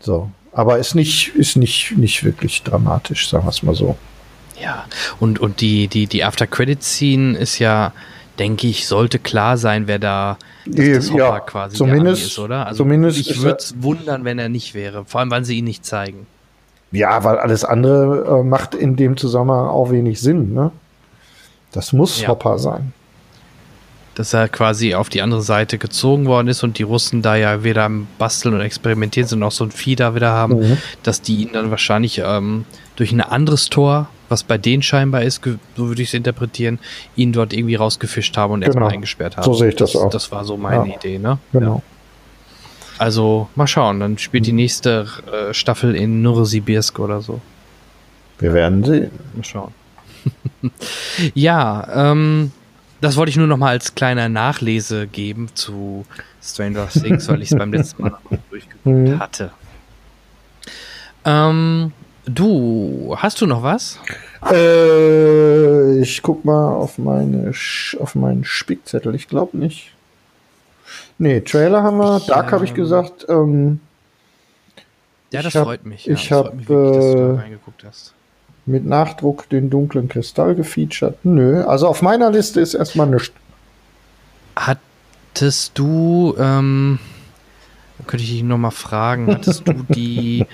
So. Aber ist nicht, ist nicht, nicht wirklich dramatisch, sagen wir es mal so. Ja, und, und die, die, die After-Credit-Scene ist ja, denke ich, sollte klar sein, wer da das Hopper ja, quasi zumindest, ist, oder? Also zumindest ich würde es wundern, wenn er nicht wäre, vor allem, weil sie ihn nicht zeigen. Ja, weil alles andere äh, macht in dem Zusammenhang auch wenig Sinn, ne? Das muss ja. Hopper sein dass er quasi auf die andere Seite gezogen worden ist und die Russen da ja wieder am Basteln und Experimentieren sind auch so ein Vieh da wieder haben, mhm. dass die ihn dann wahrscheinlich ähm, durch ein anderes Tor, was bei denen scheinbar ist, so würde ich es interpretieren, ihn dort irgendwie rausgefischt haben und genau. erstmal eingesperrt haben. So sehe ich das, das, auch. Das war so meine ja. Idee, ne? Genau. Ja. Also mal schauen, dann spielt die mhm. nächste äh, Staffel in Novosibirsk oder so. Wir werden sehen. Mal schauen. ja, ähm, das wollte ich nur noch mal als kleiner Nachlese geben zu Stranger Things, weil ich es beim letzten Mal noch durchgeguckt mhm. hatte. Ähm, du, hast du noch was? Äh, ich guck mal auf meine auf meinen Spickzettel. Ich glaube nicht. Nee, Trailer haben wir. Ich, Dark habe ich ähm, gesagt. Ähm, ja, das hab, freut mich. Ja, ich habe äh, reingeguckt hast mit Nachdruck den dunklen Kristall gefeatured? Nö, also auf meiner Liste ist erstmal nichts. Hattest du, ähm, könnte ich dich nochmal fragen, hattest du die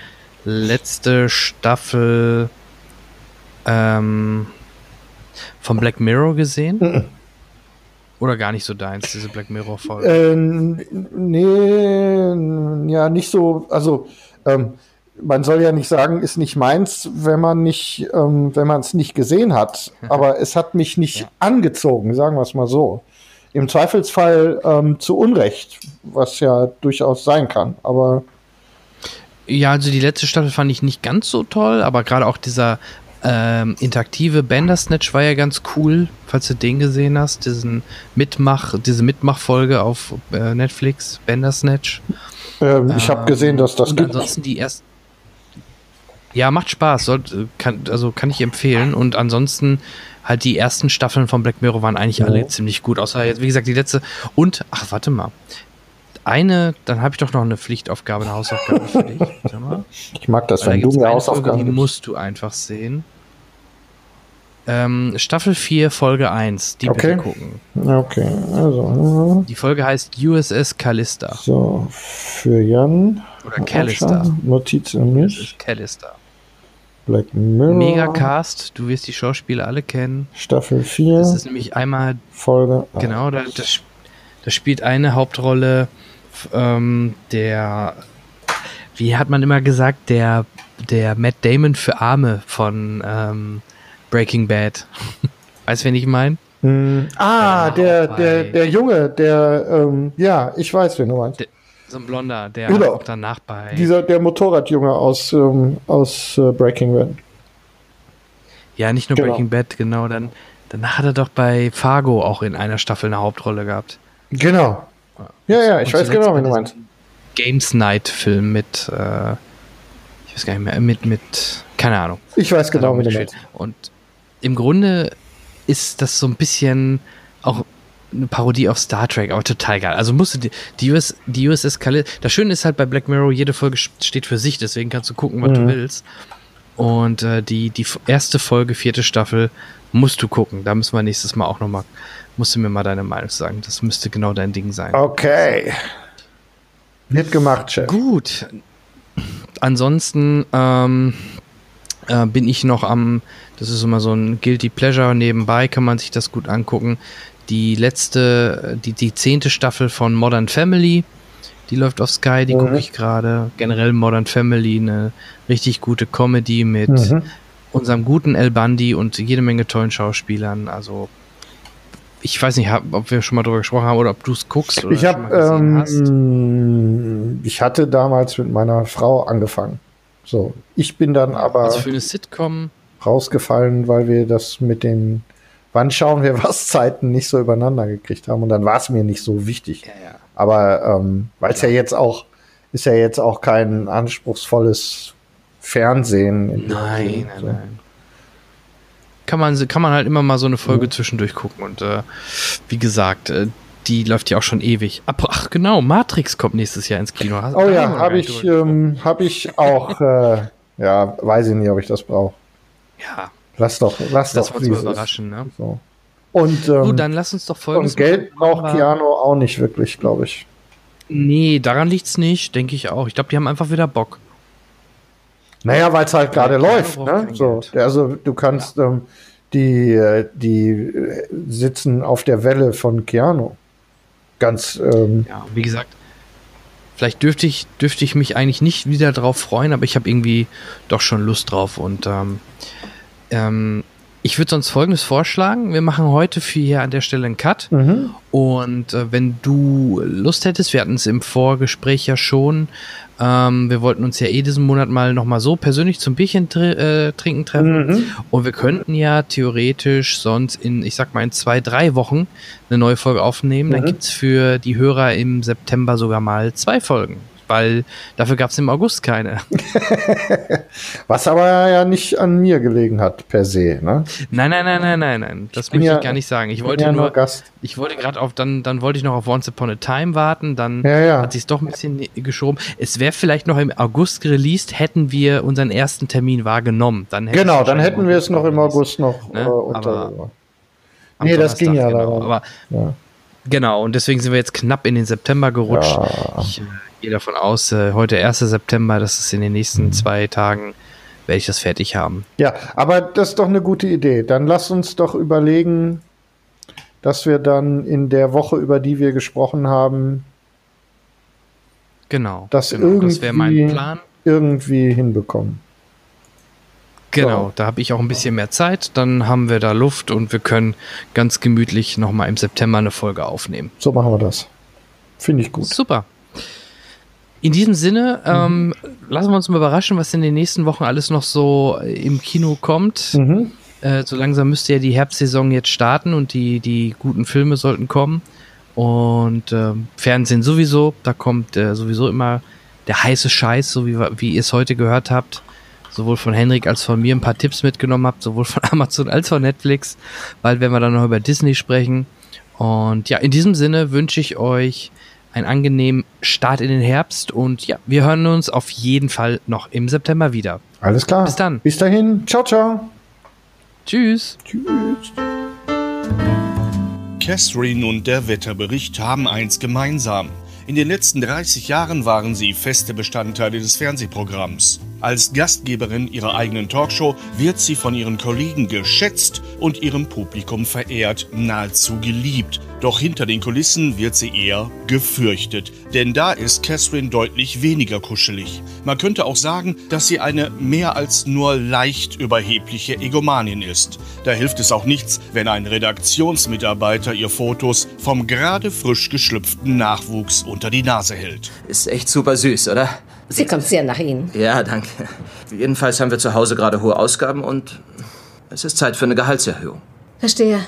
letzte Staffel ähm, von Black Mirror gesehen? Oder gar nicht so deins, diese Black Mirror-Folge? Ähm, nee, ja, nicht so, also, ähm, man soll ja nicht sagen, ist nicht meins, wenn man nicht, ähm, wenn man es nicht gesehen hat. Aber es hat mich nicht ja. angezogen, sagen wir es mal so. im Zweifelsfall ähm, zu Unrecht, was ja durchaus sein kann. Aber Ja, also die letzte Staffel fand ich nicht ganz so toll, aber gerade auch dieser ähm, interaktive Bandersnatch war ja ganz cool, falls du den gesehen hast, diesen Mitmach, diese Mitmachfolge auf äh, Netflix, Bandersnatch. ähm, ich habe gesehen, dass das und gibt. ansonsten die erst Ja, macht Spaß, sollte, kann, also kann ich empfehlen und ansonsten halt die ersten Staffeln von Black Mirror waren eigentlich Ja. alle ziemlich gut, außer jetzt wie gesagt die letzte und ach warte mal. Eine, dann habe ich doch noch eine Pflichtaufgabe, eine Hausaufgabe für dich. Warte mal. Ich mag das, Weil da wenn du gibt's mir eine Folge, Hausaufgaben Die musst du einfach sehen. Ähm, Staffel 4, Folge 1. Die Okay. bitte gucken. Okay, also Die Folge heißt USS Callista. so für Jan. Oder Callister. Notiz an mich. ist Callister. Black Mirror. Mega Cast. Du wirst die Schauspieler alle kennen. Staffel 4, Das ist nämlich einmal, Folge. genau, da, das, das spielt eine Hauptrolle ähm, der, wie hat man immer gesagt, der, der Matt Damon für Arme von ähm, Breaking Bad. weißt du, wen ich meine? Hm, ah, Der der, der, der Junge, der, ähm, ja, ich weiß, wen du meinst. Der- So ein Blonder, der Genau. auch danach bei. Dieser, der Motorradjunge aus, ähm, aus äh, Breaking Bad. ja, nicht nur Genau. Breaking Bad, genau. Dann, danach hat er doch bei Fargo auch in einer Staffel eine Hauptrolle gehabt. Genau. Ja, ja, ich Und weiß genau, wen du meinst. Games Night Film mit, äh, ich weiß gar nicht mehr, mit, mit, keine Ahnung. Ich weiß genau, wen du meinst. Und im Grunde ist das so ein bisschen auch eine Parodie auf Star Trek, aber total geil. Also musst du die, die, US, die USS Callister. Das Schöne ist halt bei Black Mirror, jede Folge steht für sich, deswegen kannst du gucken, was Mhm. du willst. Und äh, die, die erste Folge, vierte Staffel, musst du gucken. Da müssen wir nächstes Mal auch nochmal, musst du mir mal deine Meinung sagen. Das müsste genau dein Ding sein. Okay. Wird gemacht, Chef. Gut. Ansonsten ähm, äh, bin ich noch am, das ist immer so ein Guilty Pleasure nebenbei, kann man sich das gut angucken. Die letzte, die, die zehnte Staffel von Modern Family, die läuft auf Sky, die Mhm. gucke ich gerade. Generell Modern Family, eine richtig gute Comedy mit Mhm. unserem guten El Bundy und jede Menge tollen Schauspielern. Also ich weiß nicht, ob wir schon mal drüber gesprochen haben oder ob du es guckst oder Ich schon mal habe, ähm, ich hatte damals mit meiner Frau angefangen. So, ich bin dann aber Also für eine Sitcom rausgefallen, weil wir das mit den Wann schauen wir was Zeiten nicht so übereinander gekriegt haben und dann war es mir nicht so wichtig. Ja, ja. Aber ähm, weil es ja jetzt auch ist ja jetzt auch kein anspruchsvolles Fernsehen. Nein, nein, So. nein. Kann man, kann man halt immer mal so eine Folge zwischendurch gucken und äh, wie gesagt, äh, die läuft ja auch schon ewig. Ach genau, Matrix kommt nächstes Jahr ins Kino. Oh ja, habe ich, ähm, hab ich auch. Äh, ja, weiß ich nicht, ob ich das brauche. Ja, Lass doch, lass das doch. es ist. überraschen, ne? So. Und, ähm, Gut, dann lass uns doch folgendes und Geld machen. braucht Keanu auch nicht wirklich, glaube ich. Nee, daran liegt's nicht, denke ich auch. Ich glaube, die haben einfach wieder Bock. Naja, weil es halt gerade Keanu läuft. braucht Ne? kein So, Geld. also du kannst ähm, die, äh, die äh, sitzen auf der Welle von Keanu. Ganz, ähm, Ja, wie gesagt, vielleicht dürfte ich, dürfte ich mich eigentlich nicht wieder drauf freuen, aber ich habe irgendwie doch schon Lust drauf. Und ähm, ähm, ich würde sonst folgendes vorschlagen. Wir machen heute für hier an der Stelle einen Cut. mhm. Und äh, wenn du Lust hättest, wir hatten es im Vorgespräch ja schon, ähm, wir wollten uns ja eh diesen Monat mal nochmal so persönlich zum Bierchen tr äh, trinken treffen. Mhm. Und wir könnten ja theoretisch sonst in, ich sag mal, in zwei, drei Wochen eine neue Folge aufnehmen. Dann Mhm. gibt's für die Hörer im September sogar mal zwei Folgen. Weil dafür gab's im August keine. Was aber ja nicht an mir gelegen hat, per se. Ne? Nein, nein, nein, nein, nein, nein. Das möchte ja- ich gar nicht sagen. Ich wollte ja nur, Gast. ich wollte gerade auf, dann, dann wollte ich noch auf Once Upon a Time warten, dann Ja, ja. hat sich doch ein bisschen geschoben. Es wäre vielleicht noch im August released, hätten wir unseren ersten Termin wahrgenommen. Dann Genau, es dann hätten wir es noch im. August noch Ne? äh, unter. Aber- Nee, das ging ja genau. leider. Aber ja. genau, und deswegen sind wir jetzt knapp in den September gerutscht. Ja. Ich äh, gehe davon aus, äh, heute 1. September, dass es in den nächsten Mhm. zwei Tagen werde ich das fertig haben. ja, aber das ist doch eine gute Idee. Dann lass uns doch überlegen, dass wir dann in der Woche, über die wir gesprochen haben, Genau. Das genau. Das wäre mein irgendwie- Plan. irgendwie hinbekommen. Genau, so. da habe ich auch ein bisschen mehr Zeit. Dann haben wir da Luft und wir können ganz gemütlich nochmal im September eine Folge aufnehmen. So machen wir das. Finde ich gut. Super. In diesem Sinne, ähm, mhm. lassen wir uns mal überraschen, was in den nächsten Wochen alles noch so im Kino kommt. Mhm. Äh, so langsam müsste ja die Herbstsaison jetzt starten und die, die guten Filme sollten kommen. Und äh, Fernsehen sowieso, da kommt äh, sowieso immer der heiße Scheiß, so wie, wie ihr es heute gehört habt sowohl von Henrik als von mir ein paar Tipps mitgenommen habt, sowohl von Amazon als von Netflix. Bald werden wir dann noch über Disney sprechen. Und ja, in diesem Sinne wünsche ich euch einen angenehmen Start in den Herbst und ja, wir hören uns auf jeden Fall noch im September wieder. Alles klar. Bis dann. Bis dahin. Ciao, ciao. Tschüss. Tschüss. Catherine und der Wetterbericht haben eins gemeinsam. In den letzten 30 Jahren waren sie feste Bestandteile des Fernsehprogramms. Als Gastgeberin ihrer eigenen Talkshow wird sie von ihren Kollegen geschätzt und ihrem Publikum verehrt, nahezu geliebt. Doch hinter den Kulissen wird sie eher gefürchtet, denn da ist Catherine deutlich weniger kuschelig. Man könnte auch sagen, dass sie eine mehr als nur leicht überhebliche Egomanin ist. Da hilft es auch nichts, wenn ein Redaktionsmitarbeiter ihr Fotos vom gerade frisch geschlüpften Nachwuchs unter die Nase hält. Ist echt super süß, oder? Sie kommt sehr nach Ihnen. Ja, danke. Jedenfalls haben wir zu Hause gerade hohe Ausgaben und es ist Zeit für eine Gehaltserhöhung. Verstehe.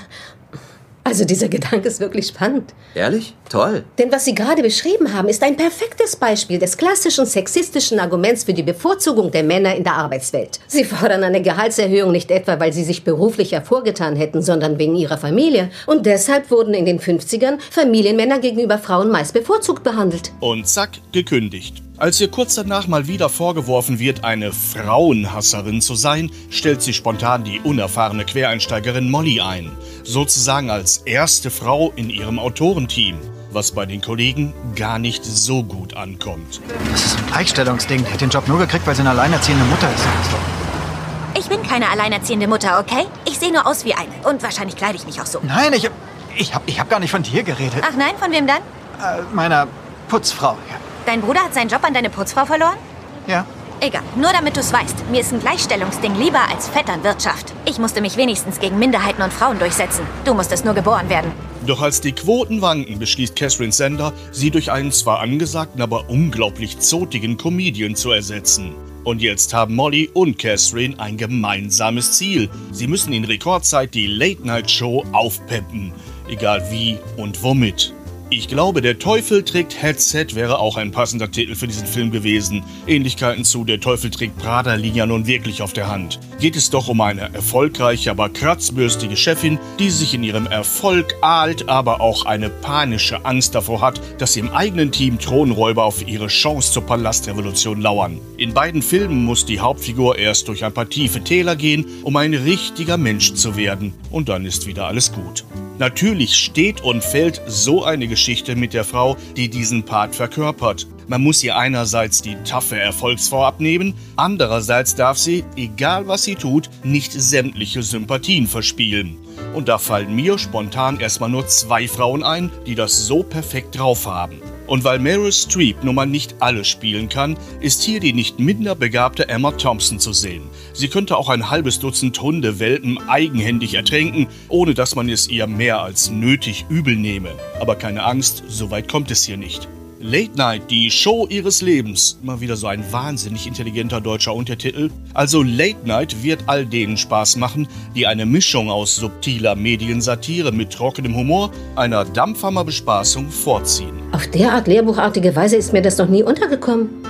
Also dieser Gedanke ist wirklich spannend. Ehrlich? Toll. Denn was Sie gerade beschrieben haben, ist ein perfektes Beispiel des klassischen sexistischen Arguments für die Bevorzugung der Männer in der Arbeitswelt. Sie fordern eine Gehaltserhöhung nicht etwa, weil sie sich beruflich hervorgetan hätten, sondern wegen ihrer Familie. Und deshalb wurden in den 50ern Familienmänner gegenüber Frauen meist bevorzugt behandelt. Und zack, gekündigt. Als ihr kurz danach mal wieder vorgeworfen wird, eine Frauenhasserin zu sein, stellt sie spontan die unerfahrene Quereinsteigerin Molly ein. Sozusagen als erste Frau in ihrem Autorenteam. Was bei den Kollegen gar nicht so gut ankommt. Das ist ein Gleichstellungsding. Die hat den Job nur gekriegt, weil sie eine alleinerziehende Mutter ist. Ich bin keine alleinerziehende Mutter, okay? Ich sehe nur aus wie eine. Und wahrscheinlich kleide ich mich auch so. Nein, ich, ich habe ich hab gar nicht von dir geredet. Ach nein, von wem dann? Äh, meiner Putzfrau, ja. Dein Bruder hat seinen Job an deine Putzfrau verloren? Ja. Egal, nur damit du es weißt. Mir ist ein Gleichstellungsding lieber als Vetternwirtschaft. Ich musste mich wenigstens gegen Minderheiten und Frauen durchsetzen. Du musstest nur geboren werden. Doch als die Quoten wanken, beschließt Catherine Sender, sie durch einen zwar angesagten, aber unglaublich zotigen Comedian zu ersetzen. Und jetzt haben Molly und Catherine ein gemeinsames Ziel. Sie müssen in Rekordzeit die Late-Night-Show aufpeppen. Egal wie und womit. Ich glaube, der Teufel trägt Headset wäre auch ein passender Titel für diesen Film gewesen. Ähnlichkeiten zu Der Teufel trägt Prada liegen ja nun wirklich auf der Hand. Geht es doch um eine erfolgreiche, aber kratzbürstige Chefin, die sich in ihrem Erfolg ahlt, aber auch eine panische Angst davor hat, dass im eigenen Team Thronräuber auf ihre Chance zur Palastrevolution lauern. In beiden Filmen muss die Hauptfigur erst durch ein paar tiefe Täler gehen, um ein richtiger Mensch zu werden. Und dann ist wieder alles gut. Natürlich steht und fällt so eine Geschichte mit der Frau, die diesen Part verkörpert. Man muss ihr einerseits die taffe Erfolgsfrau abnehmen, andererseits darf sie, egal was sie tut, nicht sämtliche Sympathien verspielen. Und da fallen mir spontan erstmal nur zwei Frauen ein, die das so perfekt drauf haben. Und weil Meryl Streep nun mal nicht alles spielen kann, ist hier die nicht minder begabte Emma Thompson zu sehen. Sie könnte auch ein halbes Dutzend Hundewelpen eigenhändig ertränken, ohne dass man es ihr mehr als nötig übel nehme. Aber keine Angst, so weit kommt es hier nicht. Late Night, die Show ihres Lebens. Mal wieder so ein wahnsinnig intelligenter deutscher Untertitel. Also Late Night wird all denen Spaß machen, die eine Mischung aus subtiler Mediensatire mit trockenem Humor, einer Dampfhammerbespaßung vorziehen. Auf derart lehrbuchartige Weise ist mir das noch nie untergekommen.